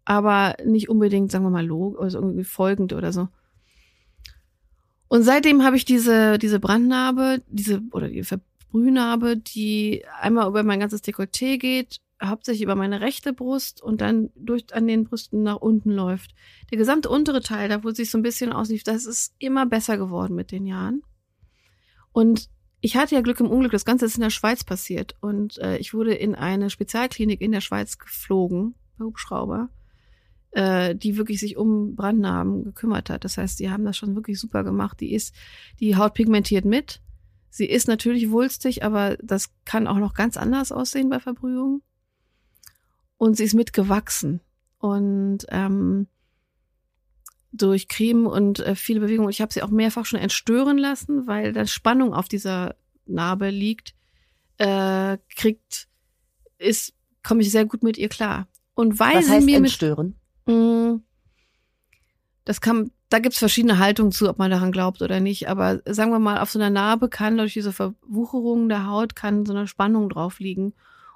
aber nicht unbedingt, sagen wir mal, log also irgendwie folgend oder so. Und seitdem habe ich diese diese Brandnarbe, diese oder die Verbrühnarbe, die einmal über mein ganzes Dekolleté geht, hauptsächlich über meine rechte Brust und dann durch an den Brüsten nach unten läuft. Der gesamte untere Teil, da wo sich so ein bisschen auslief, das ist immer besser geworden mit den Jahren. Und ich hatte ja Glück im Unglück, das Ganze ist in der Schweiz passiert und äh, ich wurde in eine Spezialklinik in der Schweiz geflogen, Hubschrauber, äh, die wirklich sich um Brandnarben gekümmert hat. Das heißt, die haben das schon wirklich super gemacht. Die ist, die Haut pigmentiert mit. Sie ist natürlich wulstig, aber das kann auch noch ganz anders aussehen bei Verbrühungen. Und sie ist mitgewachsen. Und ähm, durch Creme und äh, viele Bewegungen. Ich habe sie auch mehrfach schon entstören lassen, weil da Spannung auf dieser Narbe liegt. Äh, kriegt, ist, komme ich sehr gut mit ihr klar. Und weil Was sie heißt mir mit entstören? Mm, Das kann, da gibt's verschiedene Haltungen zu, ob man daran glaubt oder nicht. Aber sagen wir mal, auf so einer Narbe kann durch diese Verwucherung der Haut kann so eine Spannung drauf liegen.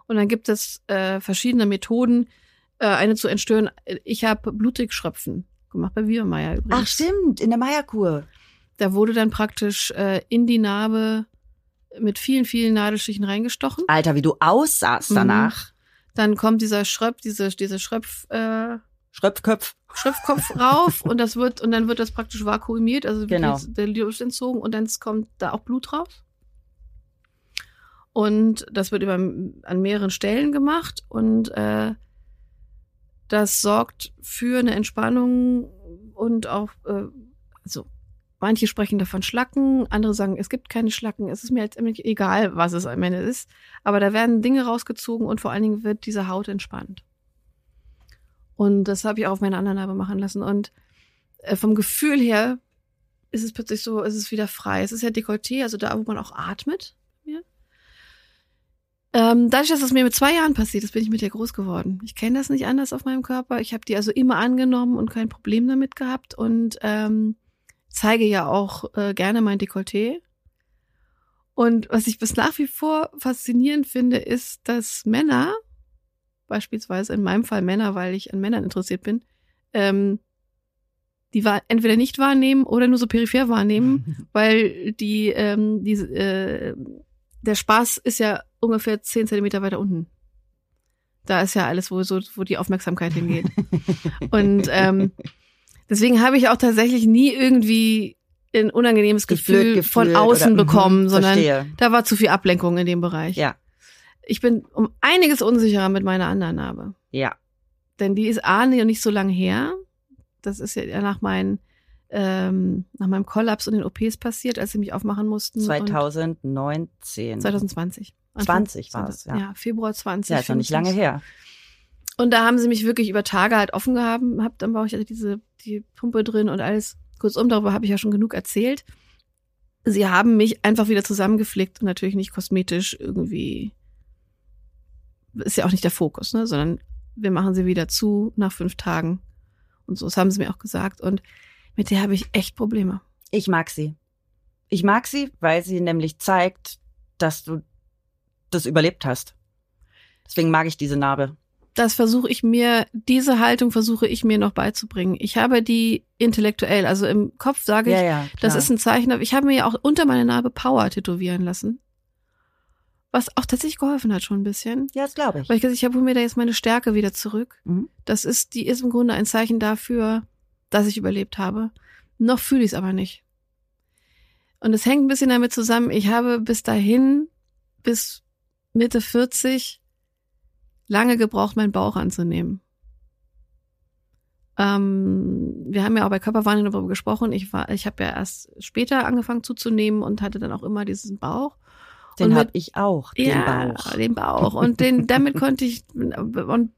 Und dann gibt es äh, verschiedene Methoden, äh, eine zu entstören. Ich habe Blutigschröpfen gemacht bei Wiebermeier übrigens. Ach stimmt, in der Meierkur. Da wurde dann praktisch äh, in die Narbe mit vielen, vielen Nadelstichen reingestochen. Alter, wie du aussahst Mhm. danach. Dann kommt dieser Schröpf, diese, diese Schröpf, äh, Schröpfköpf. Schriftkopf rauf und das wird und dann wird das praktisch vakuumiert, also wird Genau. der Luft entzogen und dann kommt da auch Blut raus. Und das wird über an mehreren Stellen gemacht und äh, das sorgt für eine Entspannung und auch äh, also manche sprechen davon Schlacken, andere sagen, es gibt keine Schlacken. Es ist mir jetzt egal, was es am Ende ist, aber da werden Dinge rausgezogen und vor allen Dingen wird diese Haut entspannt. Und das habe ich auch auf meine anderen Narbe machen lassen. Und äh, vom Gefühl her ist es plötzlich so, ist es wieder frei. Es ist ja Dekolleté, also da, wo man auch atmet. Ja. Ähm, dadurch, dass das mir mit zwei Jahren passiert ist, bin ich mit der groß geworden. Ich kenne das nicht anders auf meinem Körper. Ich habe die also immer angenommen und kein Problem damit gehabt und ähm, zeige ja auch äh, gerne mein Dekolleté. Und was ich bis nach wie vor faszinierend finde, ist, dass Männer, beispielsweise in meinem Fall Männer, weil ich an Männern interessiert bin, ähm, die war entweder nicht wahrnehmen oder nur so peripher wahrnehmen, weil die, ähm, die äh, der Spaß ist ja ungefähr zehn Zentimeter weiter unten. Da ist ja alles, wo so, wo die Aufmerksamkeit hingeht. Und ähm, deswegen habe ich auch tatsächlich nie irgendwie ein unangenehmes Gefühl von außen oder- bekommen, Mhm, sondern Verstehe. da war zu viel Ablenkung in dem Bereich. Ja, Ich bin um einiges unsicherer mit meiner anderen Narbe. ja. Denn die ist A, nicht nicht so lange her. Das ist ja nach, meinen, ähm, nach meinem Kollaps und den OPs passiert, als sie mich aufmachen mussten. Und 2019. 2020. Anfang 20 war es, ja. Ja, Februar 20. Ja, ist noch nicht lange her. Und da haben sie mich wirklich über Tage halt offen gehabt, hab, dann war ich hatte diese die Pumpe drin und alles. Kurzum, darüber habe ich ja schon genug erzählt. Sie haben mich einfach wieder zusammengeflickt und natürlich nicht kosmetisch irgendwie. Ist ja auch nicht der Fokus, ne? Sondern wir machen sie wieder zu nach fünf Tagen. Und so, das haben sie mir auch gesagt. Und mit der habe ich echt Probleme. Ich mag sie. Ich mag sie, weil sie nämlich zeigt, dass du das überlebt hast. Deswegen mag ich diese Narbe. das versuche ich mir, diese Haltung versuche ich mir noch beizubringen. Ich habe die intellektuell, also im Kopf sage ich, ja, ja. das ist ein Zeichen. Ich habe mir ja auch unter meine Narbe Power tätowieren lassen. Was auch tatsächlich geholfen hat schon ein bisschen. Ja, das glaube ich. Weil ich gesagt, ich habe mir da jetzt meine Stärke wieder zurück. Mhm. Das ist, die ist im Grunde ein Zeichen dafür, dass ich überlebt habe. Noch fühle ich es aber nicht. Und es hängt ein bisschen damit zusammen, ich habe bis dahin, bis Mitte 40, lange gebraucht, meinen Bauch anzunehmen. Ähm, wir haben ja auch bei Körperwahrnehmung darüber gesprochen. Ich war, ich habe ja erst später angefangen zuzunehmen und hatte dann auch immer diesen Bauch. Den habe ich auch, den ja, Bauch. den Bauch. Und den, damit konnte ich und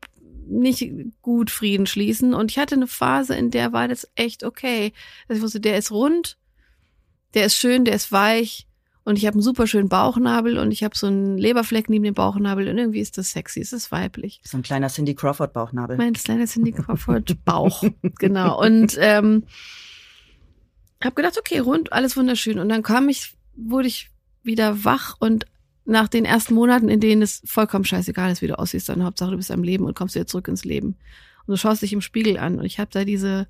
nicht gut Frieden schließen. Und ich hatte eine Phase, in der war das echt okay. Also ich wusste, der ist rund, der ist schön, der ist weich. Und ich habe einen super schönen Bauchnabel und ich habe so einen Leberfleck neben dem Bauchnabel und irgendwie ist das sexy, es ist weiblich. So ein kleiner Cindy Crawford Bauchnabel. Mein kleiner Cindy Crawford Bauch, genau. Und ähm, habe gedacht, okay, rund, alles wunderschön. Und dann kam ich, wurde ich wieder wach und nach den ersten Monaten, in denen es vollkommen scheißegal ist, wie du aussiehst, dann Hauptsache du bist am Leben und kommst wieder zurück ins Leben. Und du schaust dich im Spiegel an und ich habe da diese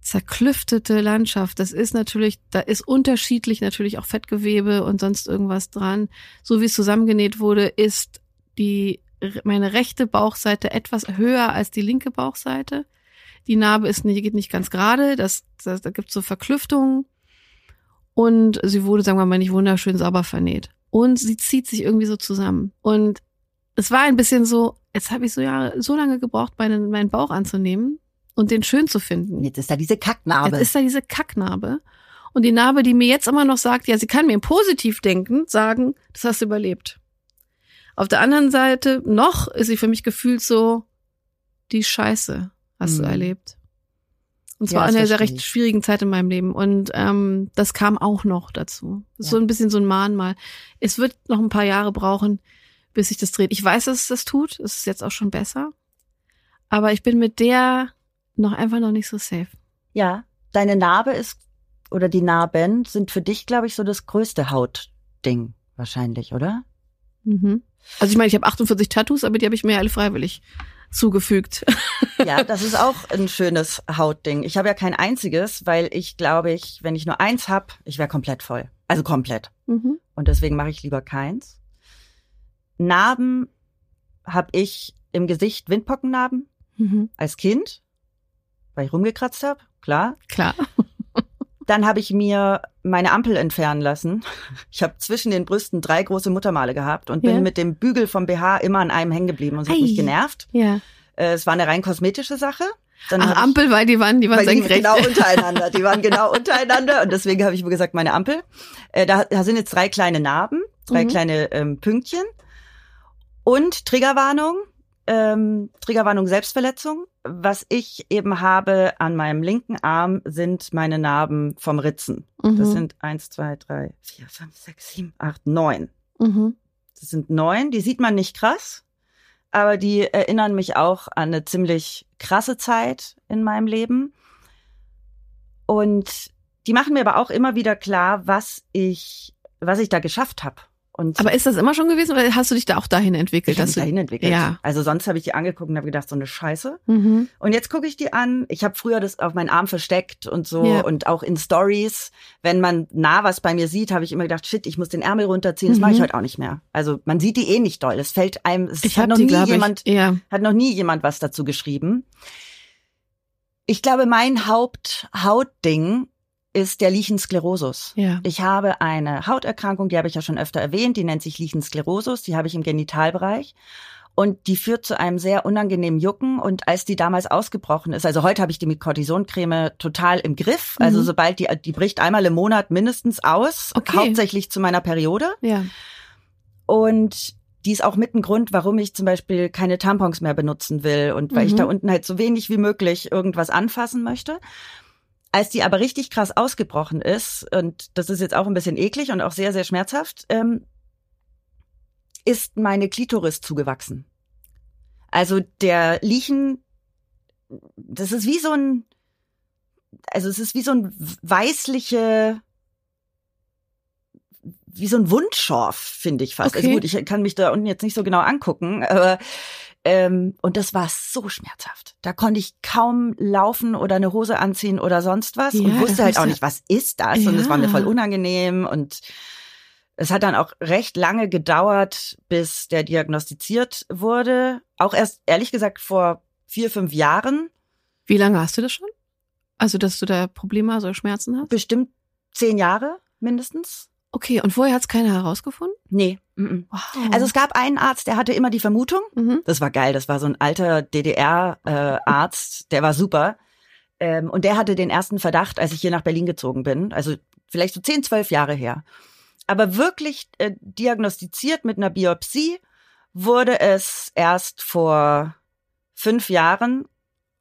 zerklüftete Landschaft. Das ist natürlich, da ist unterschiedlich natürlich auch Fettgewebe und sonst irgendwas dran. So wie es zusammengenäht wurde, ist die meine rechte Bauchseite etwas höher als die linke Bauchseite. Die Narbe ist nicht, geht nicht ganz gerade, das, das, da gibt so Verklüftungen. Und sie wurde, sagen wir mal, nicht wunderschön sauber vernäht. Und sie zieht sich irgendwie so zusammen. Und es war ein bisschen so, jetzt habe ich so Jahre, so lange gebraucht, meinen, meinen Bauch anzunehmen und den schön zu finden. Jetzt ist da diese Kacknarbe. Jetzt ist da diese Kacknarbe. Und die Narbe, die mir jetzt immer noch sagt, ja, sie kann mir positiv denken, sagen, das hast du überlebt. Auf der anderen Seite noch ist sie für mich gefühlt so, die Scheiße hast mhm. du erlebt. Und zwar ja, in einer recht schwierigen Zeit in meinem Leben. Und ähm, das kam auch noch dazu. Das ist ja. so ein bisschen so ein Mahnmal. Es wird noch ein paar Jahre brauchen, bis sich das dreht. Ich weiß, dass es das tut. Es ist jetzt auch schon besser. Aber ich bin mit der noch einfach noch nicht so safe. Ja, deine Narbe ist, oder die Narben sind für dich, glaube ich, so das größte Hautding wahrscheinlich, oder? Mhm. Also ich meine, ich habe 48 Tattoos, aber die habe ich mir alle freiwillig zugefügt. Ja, das ist auch ein schönes Hautding. Ich habe ja kein einziges, weil ich glaube ich, wenn ich nur eins hab, ich wäre komplett voll. Also komplett. Mhm. Und deswegen mache ich lieber keins. Narben habe ich im Gesicht Windpockennarben mhm. als Kind, weil ich rumgekratzt habe, klar. Klar. Dann habe ich mir meine Ampel entfernen lassen. Ich habe zwischen den Brüsten drei große Muttermale gehabt und bin ja. mit dem Bügel vom BH immer an einem hängen geblieben und es hat mich genervt. Ja. Äh, es war eine rein kosmetische Sache. Dann Ach, Ampel, weil die waren, die waren senkrecht. Genau untereinander. Die waren genau untereinander und deswegen habe ich mir gesagt, meine Ampel. Äh, da, da sind jetzt drei kleine Narben, drei mhm. kleine ähm, Pünktchen und Triggerwarnung ähm, Triggerwarnung Selbstverletzung. Was ich eben habe an meinem linken Arm sind meine Narben vom Ritzen. Mhm. Das sind eins, zwei, drei, vier, fünf, sechs, sieben, acht, neun. Mhm. Das sind neun. Die sieht man nicht krass, aber die erinnern mich auch an eine ziemlich krasse Zeit in meinem Leben. Und die machen mir aber auch immer wieder klar, was ich, was ich da geschafft habe. Und Aber ist das immer schon gewesen oder hast du dich da auch dahin entwickelt? Ich habe dahin entwickelt. Ja. Also sonst habe ich die angeguckt und habe gedacht, so eine Scheiße. Mhm. Und jetzt gucke ich die an. Ich habe früher das auf meinen Arm versteckt und so ja. und auch in Stories, wenn man nah was bei mir sieht, habe ich immer gedacht, shit, ich muss den Ärmel runterziehen. Das mhm. mache ich heute auch nicht mehr. Also man sieht die eh nicht doll. Es fällt einem, es ich hat noch die, nie jemand, ich, ja. hat noch nie jemand was dazu geschrieben. Ich glaube, mein Haupthautding ist der Lichensklerosus. Ja. Ich habe eine Hauterkrankung, die habe ich ja schon öfter erwähnt, die nennt sich Lichensklerosus, die habe ich im Genitalbereich. Und die führt zu einem sehr unangenehmen Jucken. Und als die damals ausgebrochen ist, also heute habe ich die mit Cortisoncreme total im Griff. Also mhm. sobald die, die bricht einmal im Monat mindestens aus, okay. hauptsächlich zu meiner Periode. Ja. Und die ist auch mit ein Grund, warum ich zum Beispiel keine Tampons mehr benutzen will und weil mhm. ich da unten halt so wenig wie möglich irgendwas anfassen möchte. Als die aber richtig krass ausgebrochen ist, und das ist jetzt auch ein bisschen eklig und auch sehr, sehr schmerzhaft, ähm, ist meine Klitoris zugewachsen. Also der Liechen, das ist wie so ein, also es ist wie so ein weißliche, wie so ein Wundschorf, finde ich fast. Also okay. Also gut, ich kann mich da unten jetzt nicht so genau angucken, aber ähm, und das war so schmerzhaft. Da konnte ich kaum laufen oder eine Hose anziehen oder sonst was ja, und wusste halt auch nicht, was ist das? Ja. Und es war mir voll unangenehm und es hat dann auch recht lange gedauert, bis der diagnostiziert wurde. Auch erst, ehrlich gesagt, vor vier, fünf Jahren. Wie lange hast du das schon? Also, dass du da Probleme oder Schmerzen hast? Bestimmt zehn Jahre mindestens. Okay, und vorher hat es keiner herausgefunden? Nee. Mm wow. Also es gab einen Arzt, der hatte immer die Vermutung. Mhm. Das war geil, das war so ein alter DDR-Arzt, äh, der war super. Ähm, und der hatte den ersten Verdacht, als ich hier nach Berlin gezogen bin. Also vielleicht so zehn, zwölf Jahre her. Aber wirklich äh, diagnostiziert mit einer Biopsie wurde es erst vor fünf Jahren.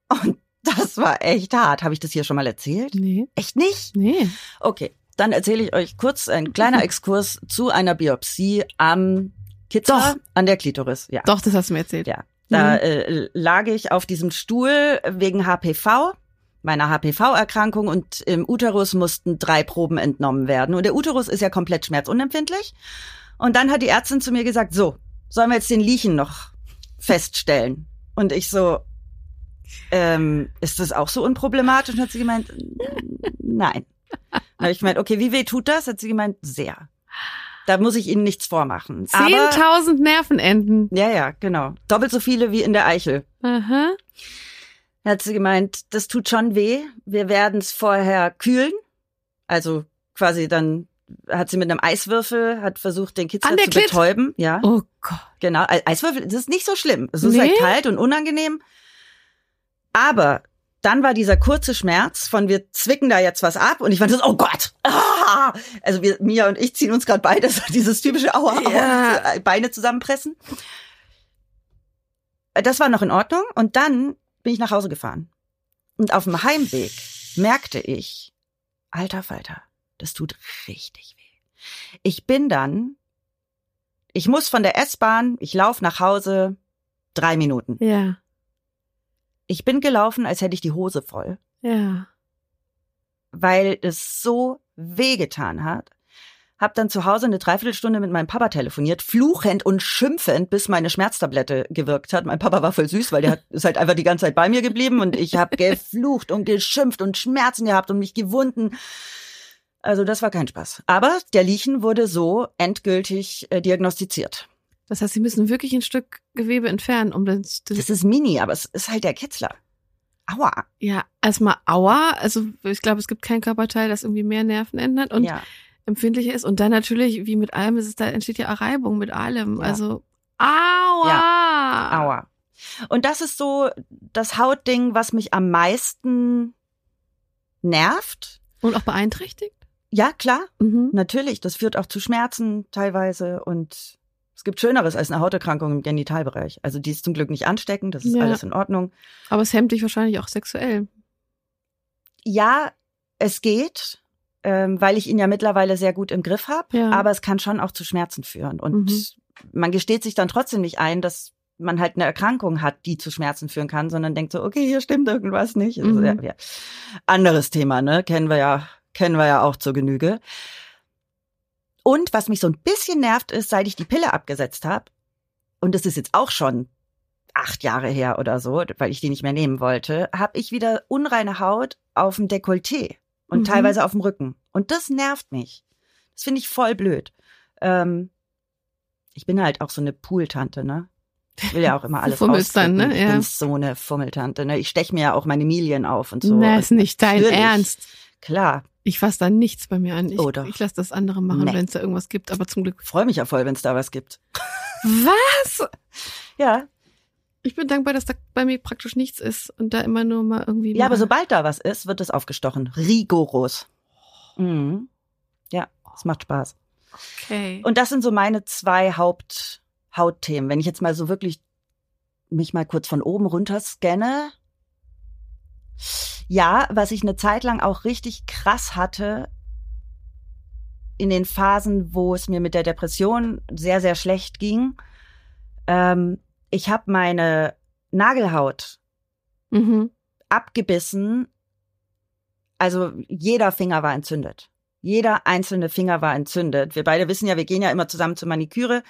Und das war echt hart. Habe ich das hier schon mal erzählt? Nee. Echt nicht? Nee. Okay dann erzähle ich euch kurz ein kleiner Exkurs zu einer Biopsie am Kitzer an der Klitoris. Ja. Doch, das hast du mir erzählt. Ja. Da mhm. äh, lag ich auf diesem Stuhl wegen HPV. meiner HPV-Erkrankung und im Uterus mussten drei Proben entnommen werden. Und der Uterus ist ja komplett schmerzunempfindlich. Und dann hat die Ärztin zu mir gesagt, so, sollen wir jetzt den Liechen noch feststellen? Und ich so, ähm, ist das auch so unproblematisch? Und hat sie gemeint, nein. Habe ich gemeint, okay, wie weh tut das? Hat sie gemeint, sehr. Da muss ich Ihnen nichts vormachen. Aber, 10.000 Nervenenden. ja, ja, genau. Doppelt so viele wie in der Eichel. Aha. Hat sie gemeint, das tut schon weh. Wir werden es vorher kühlen. Also quasi dann hat sie mit einem Eiswürfel, hat versucht, den Kitzler zu Klit? betäuben. Ja, Oh Gott. genau. Ei- Eiswürfel, das ist nicht so schlimm. Es ist Nee? halt kalt und unangenehm. Aber dann war dieser kurze Schmerz von wir zwicken da jetzt was ab und ich fand das, oh Gott. Ah! Also wir, Mia und ich ziehen uns gerade beide so dieses typische Aua, Aua, Ja. Beine zusammenpressen. Das war noch in Ordnung und dann bin ich nach Hause gefahren. Und auf dem Heimweg merkte ich, alter Falter, das tut richtig weh. Ich bin dann, ich muss von der S-Bahn, ich laufe nach Hause, drei Minuten. Ja. Ich bin gelaufen, als hätte ich die Hose voll, Ja. weil es so wehgetan hat. Hab dann zu Hause eine Dreiviertelstunde mit meinem Papa telefoniert, fluchend und schimpfend, bis meine Schmerztablette gewirkt hat. Mein Papa war voll süß, weil der hat, ist halt einfach die ganze Zeit bei mir geblieben und ich habe geflucht und geschimpft und Schmerzen gehabt und mich gewunden. Also das war kein Spaß. Aber der Liechen wurde so endgültig äh, diagnostiziert. Das heißt, sie müssen wirklich ein Stück Gewebe entfernen, um das, das Das ist mini, aber es ist halt der Kitzler. Aua. ja, erstmal Aua. Also ich glaube, es gibt kein Körperteil, das irgendwie mehr Nervenenden hat und ja. empfindlicher ist. Und dann natürlich, wie mit allem, ist es, da entsteht ja Reibung mit allem. Ja. Also Aua. Aua. Und das ist so das Hautding, was mich am meisten nervt. Und auch beeinträchtigt? Ja, klar, Mhm. natürlich. Das führt auch zu Schmerzen teilweise und es gibt Schöneres als eine Hauterkrankung im Genitalbereich. Also die ist zum Glück nicht ansteckend, das ist Ja. alles in Ordnung. Aber es hemmt dich wahrscheinlich auch sexuell. Ja, es geht, ähm, weil ich ihn ja mittlerweile sehr gut im Griff habe, Ja. aber es kann schon auch zu Schmerzen führen. Und Mhm. man gesteht sich dann trotzdem nicht ein, dass man halt eine Erkrankung hat, die zu Schmerzen führen kann, sondern denkt so, okay, hier stimmt irgendwas nicht. Also, Mhm. ja, ja. Anderes Thema, ne? Kennen wir ja, kennen wir ja auch zur Genüge. Und was mich so ein bisschen nervt, ist, seit ich die Pille abgesetzt habe, und das ist jetzt auch schon acht Jahre her oder so, weil ich die nicht mehr nehmen wollte, habe ich wieder unreine Haut auf dem Dekolleté und Mhm. teilweise auf dem Rücken. Und das nervt mich. Das finde ich voll blöd. Ähm, ich bin halt auch so eine Pooltante, ne? Ich will ja auch immer alles fummelst dann, ausdrücken. ne? Ich Ja. bin so eine Fummeltante, ne? Ich stech mir ja auch meine Milien auf und so. Na, ist nicht dein Ernst. Klar, Ich fasse da nichts bei mir an. Ich, Oh, doch. ich lasse das andere machen, Nee. wenn es da irgendwas gibt. Aber zum Glück. freue mich ja voll, wenn es da was gibt. Was? Ja, Ich bin dankbar, dass da bei mir praktisch nichts ist und da immer nur mal irgendwie. ja, mal aber sobald da was ist, wird es aufgestochen. Rigoros. Mhm. Ja, es macht Spaß. Okay. Und das sind so meine zwei Haupthautthemen. Wenn ich jetzt mal so wirklich mich mal kurz von oben runter scanne. Ja, was ich eine Zeit lang auch richtig krass hatte, in den Phasen, wo es mir mit der Depression sehr, sehr schlecht ging. Ähm, ich habe meine Nagelhaut mhm. abgebissen. Also jeder Finger war entzündet. Jeder einzelne Finger war entzündet. Wir beide wissen ja, wir gehen ja immer zusammen zur Maniküre,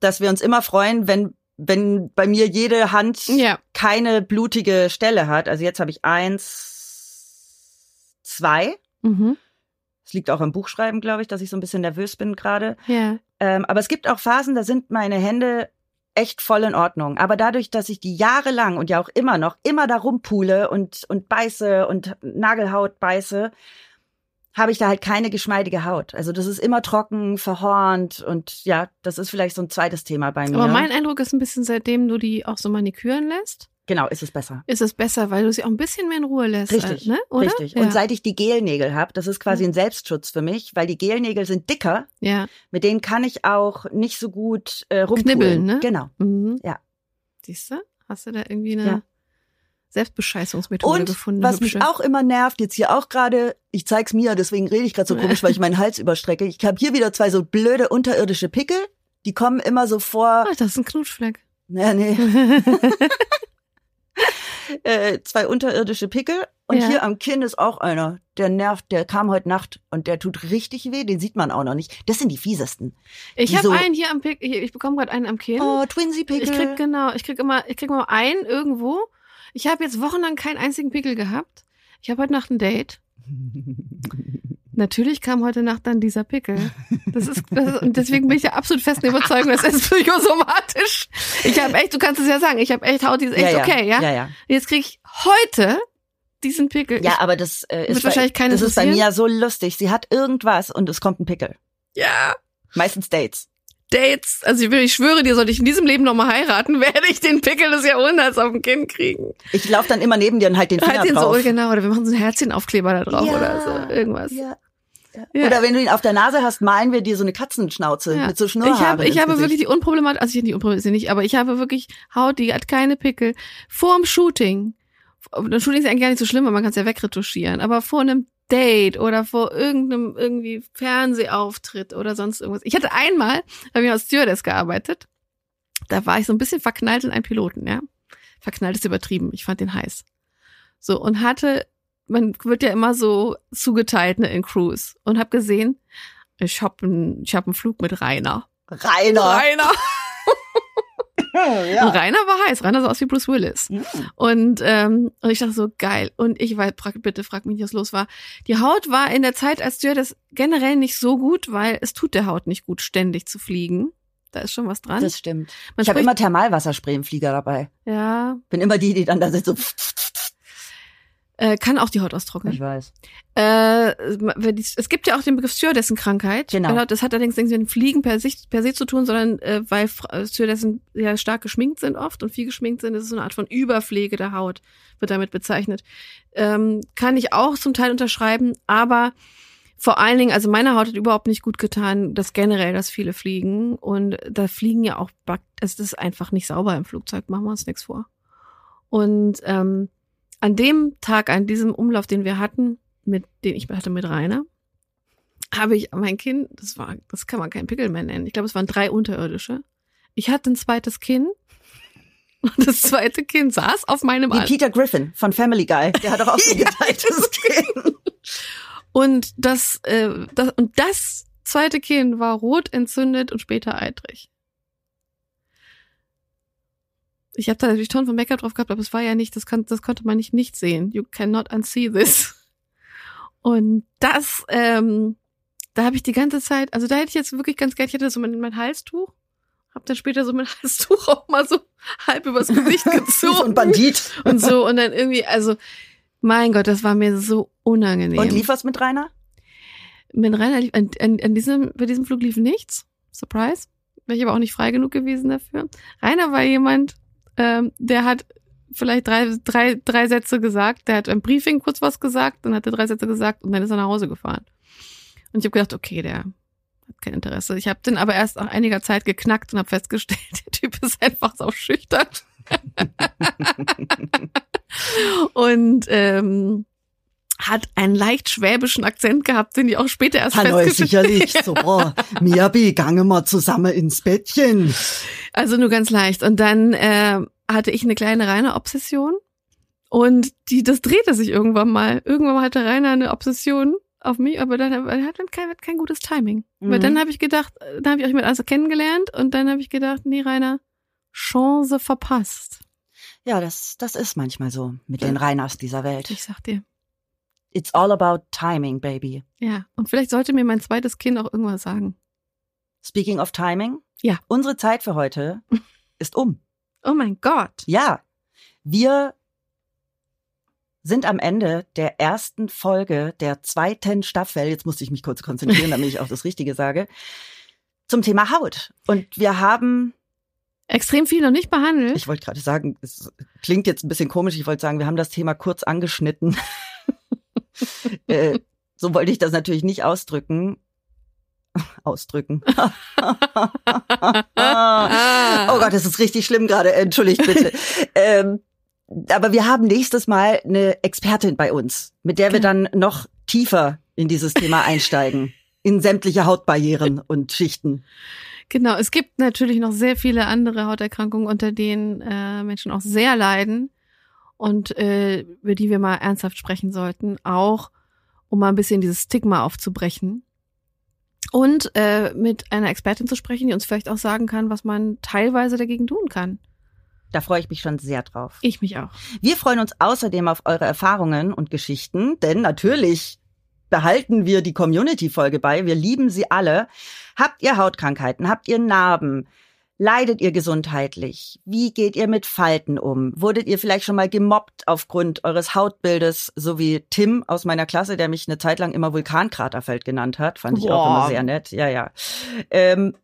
dass wir uns immer freuen, wenn wenn bei mir jede Hand Ja. keine blutige Stelle hat. Also jetzt habe ich eins, zwei. Mhm. Es liegt auch am Buchschreiben, glaube ich, dass ich so ein bisschen nervös bin gerade. Ja. Ähm, aber es gibt auch Phasen, da sind meine Hände echt voll in Ordnung. Aber dadurch, dass ich die jahrelang und ja auch immer noch immer da rumpule und, und beiße und Nagelhaut beiße, habe ich da halt keine geschmeidige Haut. Also das ist immer trocken, verhornt und ja, das ist vielleicht so ein zweites Thema bei mir. Aber mein Eindruck ist ein bisschen, seitdem du die auch so maniküren lässt, genau, ist es besser. ist es besser, weil du sie auch ein bisschen mehr in Ruhe lässt. Richtig, äh, ne? Oder? richtig. Ja. Und seit ich die Gelnägel habe, das ist quasi ein Selbstschutz für mich, weil die Gelnägel sind dicker, ja. mit denen kann ich auch nicht so gut äh, rumpulen. Knibbeln, ne? Genau. Mhm. Ja. Siehst du? Hast du da irgendwie eine Ja. Selbstbescheißungsmethode Und gefunden? was mich hübsche? auch immer nervt, jetzt hier auch gerade, ich zeig's mir, deswegen rede ich gerade so komisch, weil ich meinen Hals überstrecke. Ich habe hier wieder zwei so blöde unterirdische Pickel, die kommen immer so vor. Ach, das ist ein Knutschfleck. Nee, nee. äh, zwei unterirdische Pickel und Ja. hier am Kinn ist auch einer. Der nervt, der kam heute Nacht und der tut richtig weh, den sieht man auch noch nicht. Das sind die fiesesten. Ich habe so- einen hier am Pickel, ich bekomme gerade einen am Kinn. Oh, Twinsy Pickel. ich krieg genau, ich krieg immer, ich krieg immer einen irgendwo. Ich habe jetzt wochenlang keinen einzigen Pickel gehabt. Ich habe heute Nacht ein Date. Natürlich kam heute Nacht dann dieser Pickel. Das ist, das ist und deswegen bin ich ja absolut fest in Überzeugung, das ist psychosomatisch. Ich habe echt, du kannst es ja sagen, ich habe echt Haut, die ist echt ja, ja. okay, ja. Ja, ja. Jetzt krieg ich heute diesen Pickel. Ja, aber das äh, ist, bei, wahrscheinlich keinen das ist bei mir so lustig. Sie hat irgendwas und es kommt ein Pickel. Ja. Meistens Dates. Dates, also ich, will- ich schwöre dir, sollte ich in diesem Leben nochmal heiraten, werde ich den Pickel des Jahrhunderts auf dem Kinn kriegen. Ich laufe dann immer neben dir und halt den Finger Halt den drauf. so, genau, oder wir machen so einen Herzchenaufkleber da drauf Ja, oder so, irgendwas. Ja. Ja. Oder wenn du ihn auf der Nase hast, malen wir dir so eine Katzenschnauze Ja. mit so Ich Schnurrhaaren habe, ich habe Gesicht. wirklich die unproblematische, also ich die unproblematische nicht, aber ich habe wirklich Haut, die hat keine Pickel. Vor dem Shooting, das Shooting ist eigentlich gar nicht so schlimm, weil man kann es ja wegretuschieren, aber vor einem Date oder vor irgendeinem irgendwie Fernsehauftritt oder sonst irgendwas. Ich hatte einmal, habe ich als Stewardess gearbeitet, da war ich so ein bisschen verknallt in einen Piloten, ja. Verknallt ist übertrieben, ich fand den heiß. So, und hatte, man wird ja immer so zugeteilt ne, in Cruise und habe gesehen, ich habe einen ich hab einen Flug mit Rainer. Rainer. Rainer. ja. Und Rainer war heiß. Rainer sah aus wie Bruce Willis. Mhm. Und, ähm, und ich dachte so, geil. Und ich weiß, frag, bitte frag mich was los war. Die Haut war in der Zeit als Stewardess generell nicht so gut, weil es tut der Haut nicht gut, ständig zu fliegen. Da ist schon was dran. Das stimmt. Man Ich habe immer Thermalwasserspray im Flieger dabei. ja, Bin immer die, die dann da sitzt so. Äh, kann auch die Haut austrocknen. Ich weiß. Äh, es gibt ja auch den Begriff Stewardessen-Krankheit. Genau. Das hat allerdings nichts mit Fliegen per se, per se zu tun, sondern äh, weil Fra- Stewardessen ja stark geschminkt sind oft und viel geschminkt sind. Das ist so eine Art von Überpflege der Haut, wird damit bezeichnet. Ähm, kann ich auch zum Teil unterschreiben, aber vor allen Dingen, also meine Haut hat überhaupt nicht gut getan, dass generell, dass viele fliegen. Und da fliegen ja auch, es ist einfach nicht sauber im Flugzeug, machen wir uns nichts vor. Und ähm, an dem Tag, an diesem Umlauf, den wir hatten, mit den ich hatte mit Rainer, habe ich mein Kind, das war, das kann man kein Pickel mehr nennen. Ich glaube, es waren drei Unterirdische. Ich hatte ein zweites Kind. Und das zweite Kind saß auf meinem Wie Arm. Peter Griffin von Family Guy. Der hat doch auch so ein geteiltes Kind. Und das, äh, das, und das zweite Kind war rot entzündet und später eitrig. Ich habe da natürlich Tonnen von Make-up drauf gehabt, aber es war ja nicht, das, kann, das konnte man nicht nicht sehen. You cannot unsee this. Und das, ähm, da habe ich die ganze Zeit, also da hätte ich jetzt wirklich ganz gerne, ich hätte so mein, mein Halstuch, hab dann später so mein Halstuch auch mal so halb übers Gesicht gezogen. so ein Bandit. und so und dann irgendwie, also mein Gott, das war mir so unangenehm. Und lief was mit Rainer? Mit Rainer lief, an, an, an diesem, bei diesem Flug lief nichts. Surprise. Wäre ich aber auch nicht frei genug gewesen dafür. Rainer war jemand, ähm, der hat vielleicht drei, drei, drei Sätze gesagt. Der hat im Briefing kurz was gesagt, dann hat er drei Sätze gesagt und dann ist er nach Hause gefahren. Und ich habe gedacht, okay, der hat kein Interesse. Ich habe den aber erst nach einiger Zeit geknackt und habe festgestellt, der Typ ist einfach so schüchtern. und ähm, hat einen leicht schwäbischen Akzent gehabt, den ich auch später erst festgestellt sicherlich. So, boah, Miyabi, gange mal zusammen ins Bettchen. Also nur ganz leicht. Und dann äh, hatte ich eine kleine reine Obsession. Und die, das drehte sich irgendwann mal. Irgendwann hatte Rainer eine Obsession auf mich, aber dann hat dann kein, kein gutes Timing. Weil Mhm. dann habe ich gedacht, äh, dann habe ich euch mit also kennengelernt und dann habe ich gedacht, nee, Rainer, Chance verpasst. Ja, das, das ist manchmal so mit den Reiners dieser Welt. Ich sag dir. It's all about timing, baby. Ja. Und vielleicht sollte mir mein zweites Kind auch irgendwas sagen. Speaking of timing. Ja. Unsere Zeit für heute ist um. Oh mein Gott. Ja, wir sind am Ende der ersten Folge der zweiten Staffel. Jetzt musste ich mich kurz konzentrieren, damit ich auch das Richtige sage. Zum Thema Haut. Und wir haben, Extrem viel noch nicht behandelt. ich wollte gerade sagen, es klingt jetzt ein bisschen komisch, ich wollte sagen, wir haben das Thema kurz angeschnitten. äh, so wollte ich das natürlich nicht ausdrücken. Ausdrücken. Oh Gott, das ist richtig schlimm gerade. Entschuldigt bitte. ähm, aber wir haben nächstes Mal eine Expertin bei uns, mit der wir dann noch tiefer in dieses Thema einsteigen. In sämtliche Hautbarrieren und Schichten. Genau, es gibt natürlich noch sehr viele andere Hauterkrankungen, unter denen äh, Menschen auch sehr leiden. Und äh, über die wir mal ernsthaft sprechen sollten, auch um mal ein bisschen dieses Stigma aufzubrechen. Und äh, mit einer Expertin zu sprechen, die uns vielleicht auch sagen kann, was man teilweise dagegen tun kann. Da freue ich mich schon sehr drauf. Ich mich auch. Wir freuen uns außerdem auf eure Erfahrungen und Geschichten, denn natürlich behalten wir die Community-Folge bei. Wir lieben sie alle. Habt ihr Hautkrankheiten? Habt ihr Narben? Leidet ihr gesundheitlich? Wie geht ihr mit Falten um? Wurdet ihr vielleicht schon mal gemobbt aufgrund eures Hautbildes, so wie Tim aus meiner Klasse, der mich eine Zeit lang immer Vulkankraterfeld genannt hat? Fand ich Boah. auch immer sehr nett. Ja, ja. Ähm,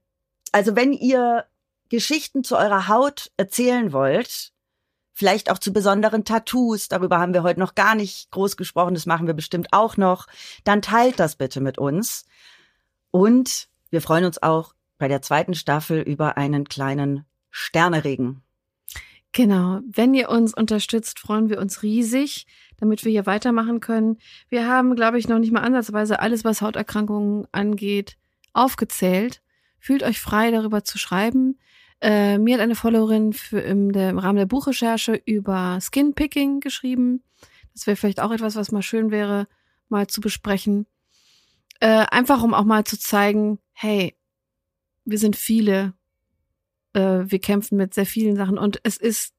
also wenn ihr Geschichten zu eurer Haut erzählen wollt, vielleicht auch zu besonderen Tattoos, darüber haben wir heute noch gar nicht groß gesprochen, das machen wir bestimmt auch noch, dann teilt das bitte mit uns. Und wir freuen uns auch bei der zweiten Staffel über einen kleinen Sterneregen. Genau. Wenn ihr uns unterstützt, freuen wir uns riesig, damit wir hier weitermachen können. Wir haben, glaube ich, noch nicht mal ansatzweise alles, was Hauterkrankungen angeht, aufgezählt. Fühlt euch frei, darüber zu schreiben. Äh, mir hat eine Followerin für im, der, im Rahmen der Buchrecherche über Skinpicking geschrieben. Das wäre vielleicht auch etwas, was mal schön wäre, mal zu besprechen. Äh, einfach um auch mal zu zeigen, hey, wir sind viele, äh, wir kämpfen mit sehr vielen Sachen und es ist,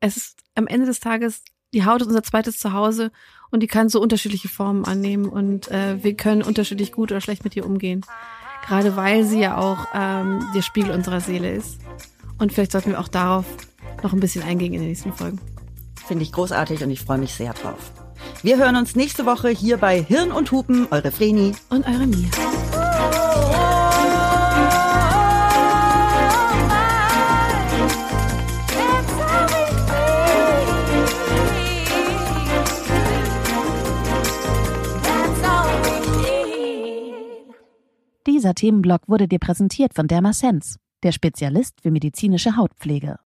es ist am Ende des Tages, die Haut ist unser zweites Zuhause und die kann so unterschiedliche Formen annehmen und äh, wir können unterschiedlich gut oder schlecht mit ihr umgehen. Gerade weil sie ja auch ähm, der Spiegel unserer Seele ist. Und vielleicht sollten wir auch darauf noch ein bisschen eingehen in den nächsten Folgen. Finde ich großartig und ich freue mich sehr drauf. Wir hören uns nächste Woche hier bei Hirn und Hupen, eure Vreni. Und eure Mia. Dieser Themenblock wurde dir präsentiert von Dermasense, der Spezialist für medizinische Hautpflege.